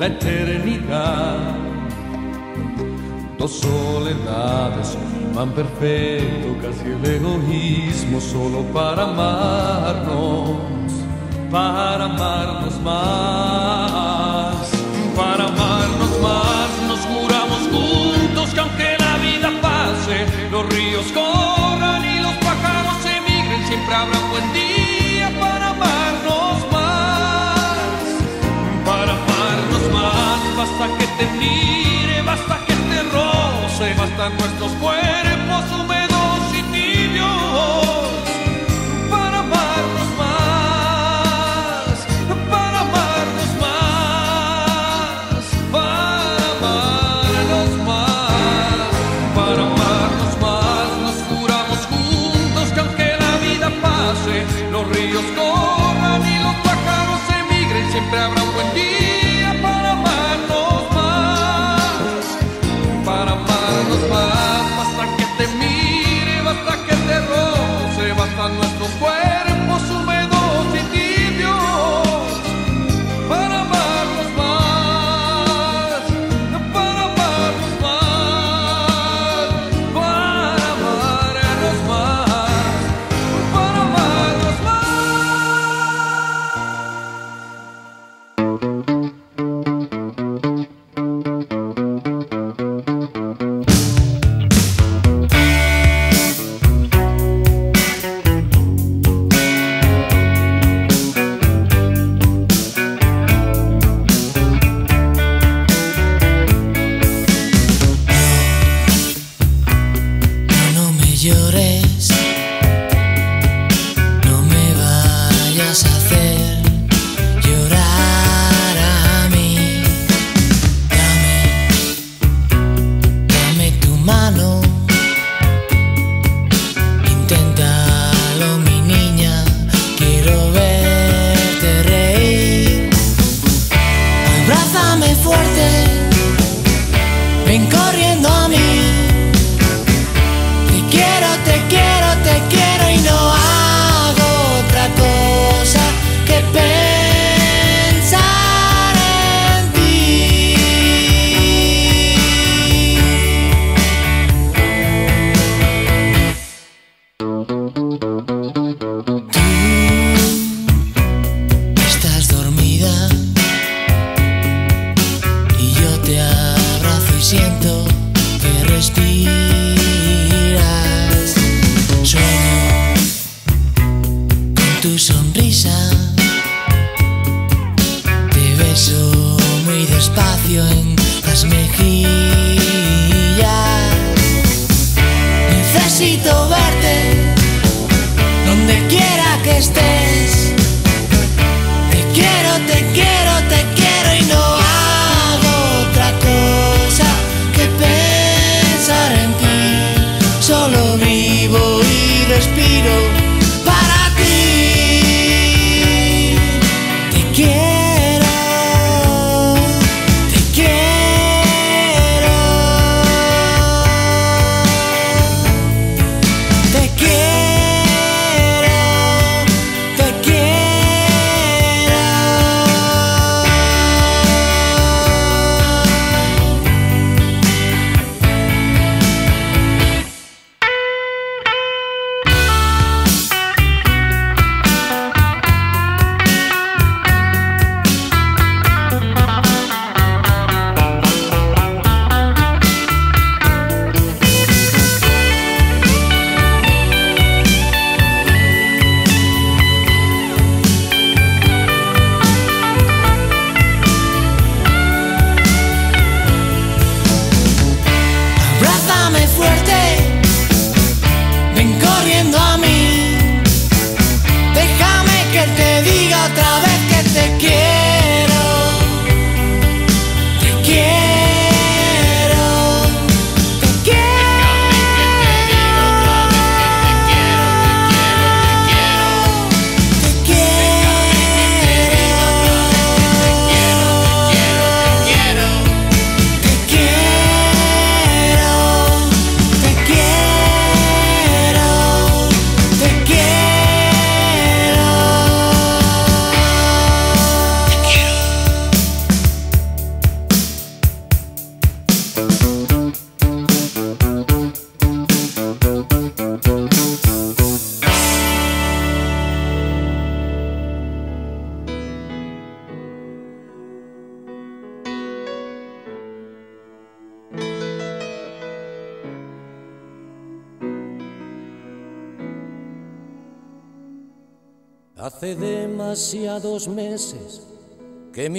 La eternidad, dos soledades, imán perfecto, casi el egoísmo, solo para amarnos para amarnos más, para amarnos más, nos juramos juntos que aunque la vida pase, los ríos corran y los pájaros emigren, siempre habrá buen día te mire, basta que te roce, bastan nuestros cuerpos húmedos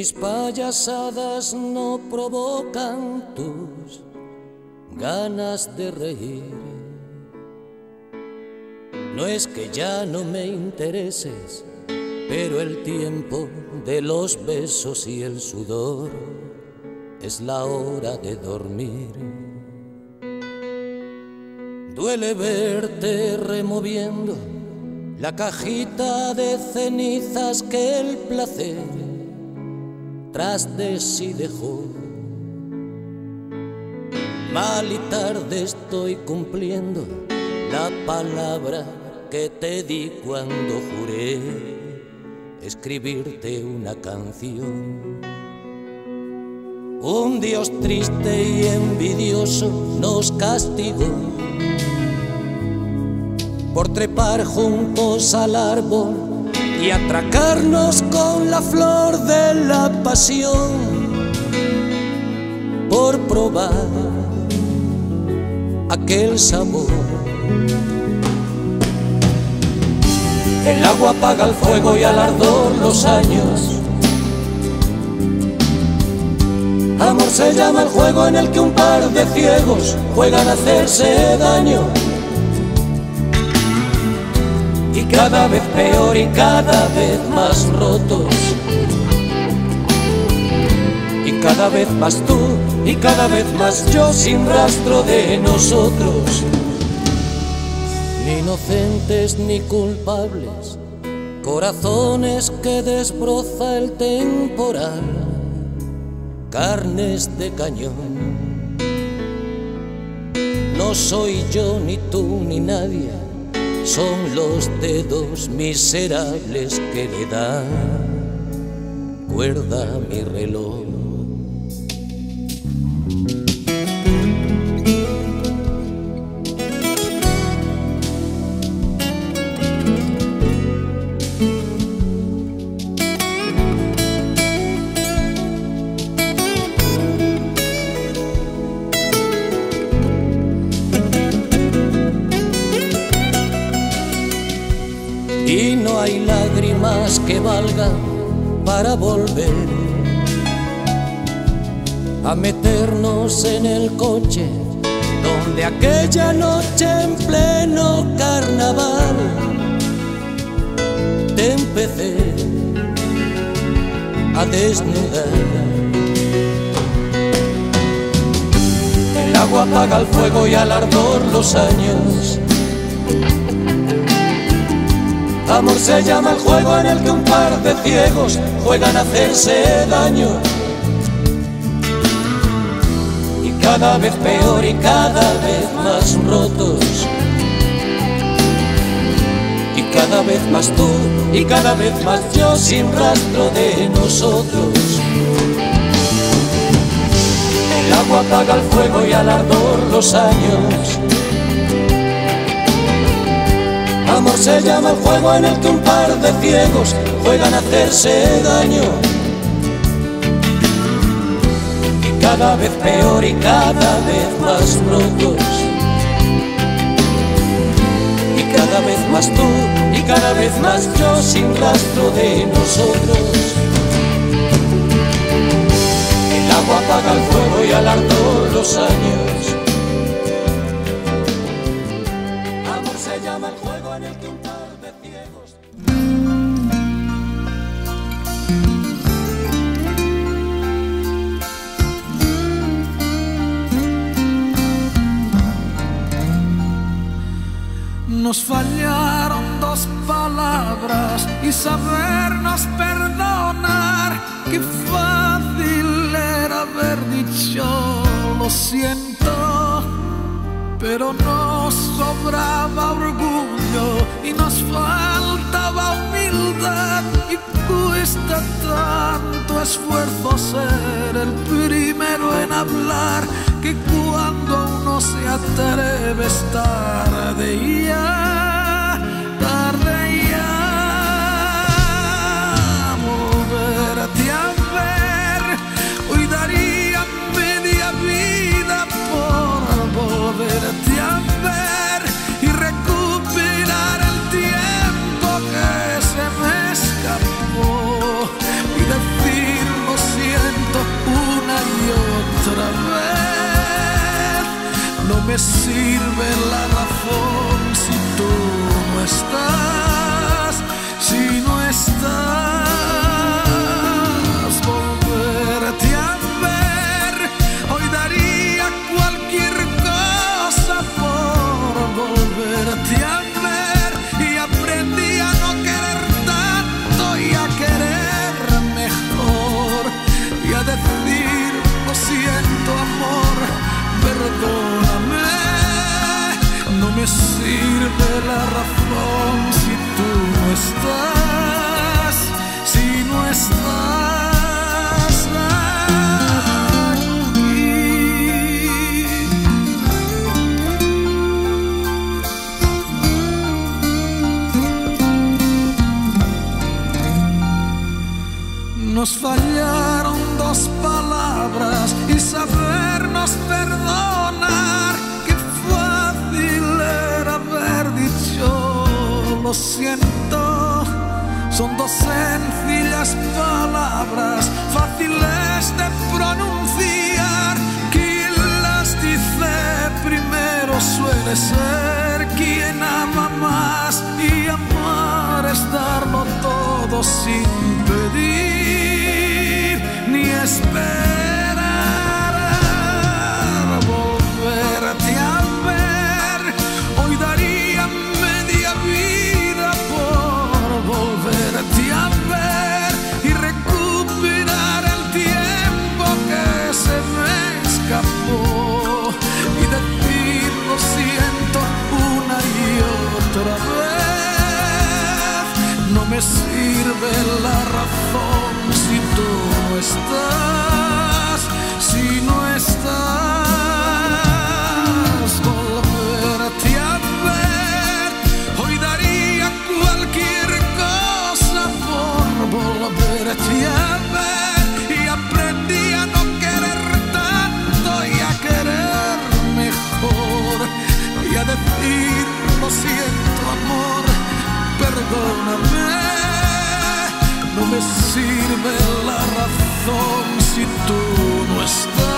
mis payasadas no provocan tus ganas de reír. No es que ya no me intereses, pero el tiempo de los besos y el sudor es la hora de dormir. Duele verte removiendo la cajita de cenizas que el placer dejó. Mal y tarde estoy cumpliendo la palabra que te di cuando juré escribirte una canción. Un Dios triste y envidioso nos castigó por trepar juntos al árbol y atracarnos con la flor de la pasión, por probar aquel sabor. El agua apaga el fuego y al ardor los años. Amor se llama el juego en el que un par de ciegos juegan a hacerse daño. Y cada vez peor y cada vez más rotos. Y cada vez más tú y cada vez más yo sin rastro de nosotros. Ni inocentes ni culpables, corazones que desbroza el temporal, carnes de cañón. No soy yo, ni tú, ni nadie. Son los dedos miserables que le dan cuerda mi reloj. Donde aquella noche en pleno carnaval te empecé a desnudar. El agua apaga el fuego y al ardor los años. Amor se llama el juego en el que un par de ciegos juegan a hacerse daño. Y cada vez peor y cada vez más rotos. Y cada vez más tú y cada vez más yo sin rastro de nosotros. El agua apaga el fuego y al ardor los años. Amor se llama el juego en el que un par de ciegos juegan a hacerse daño. Cada vez peor y cada vez más rotos. Y cada vez más tú y cada vez más yo sin rastro de nosotros. El agua apaga el fuego y al ardor los años. Nos fallaron dos palabras y sabernos perdonar. Qué fácil era haber dicho lo siento, pero nos sobraba orgullo y nos faltaba humildad. Y cuesta tanto esfuerzo ser el primero en hablar que cuando uno se atreve es tarde ya, tarde ya. Volverte a ver, sirve la razón si tú no estás, si no estás. Me la razón si tú no estás, si no estás Nos fallaron dos palabras lo siento. Son dos sencillas palabras, fáciles de pronunciar. Quien las dice primero suele ser quien ama más y amar es darlo todo sin pedir ni esperar. sirve la razón si tú no estás? Si no estás, volverte a ver. Hoy daría cualquier cosa por volverte a ver. Y aprendí a no querer tanto y a querer mejor y a decir lo siento amor perdóname. No me sirve la razón si tú no estás.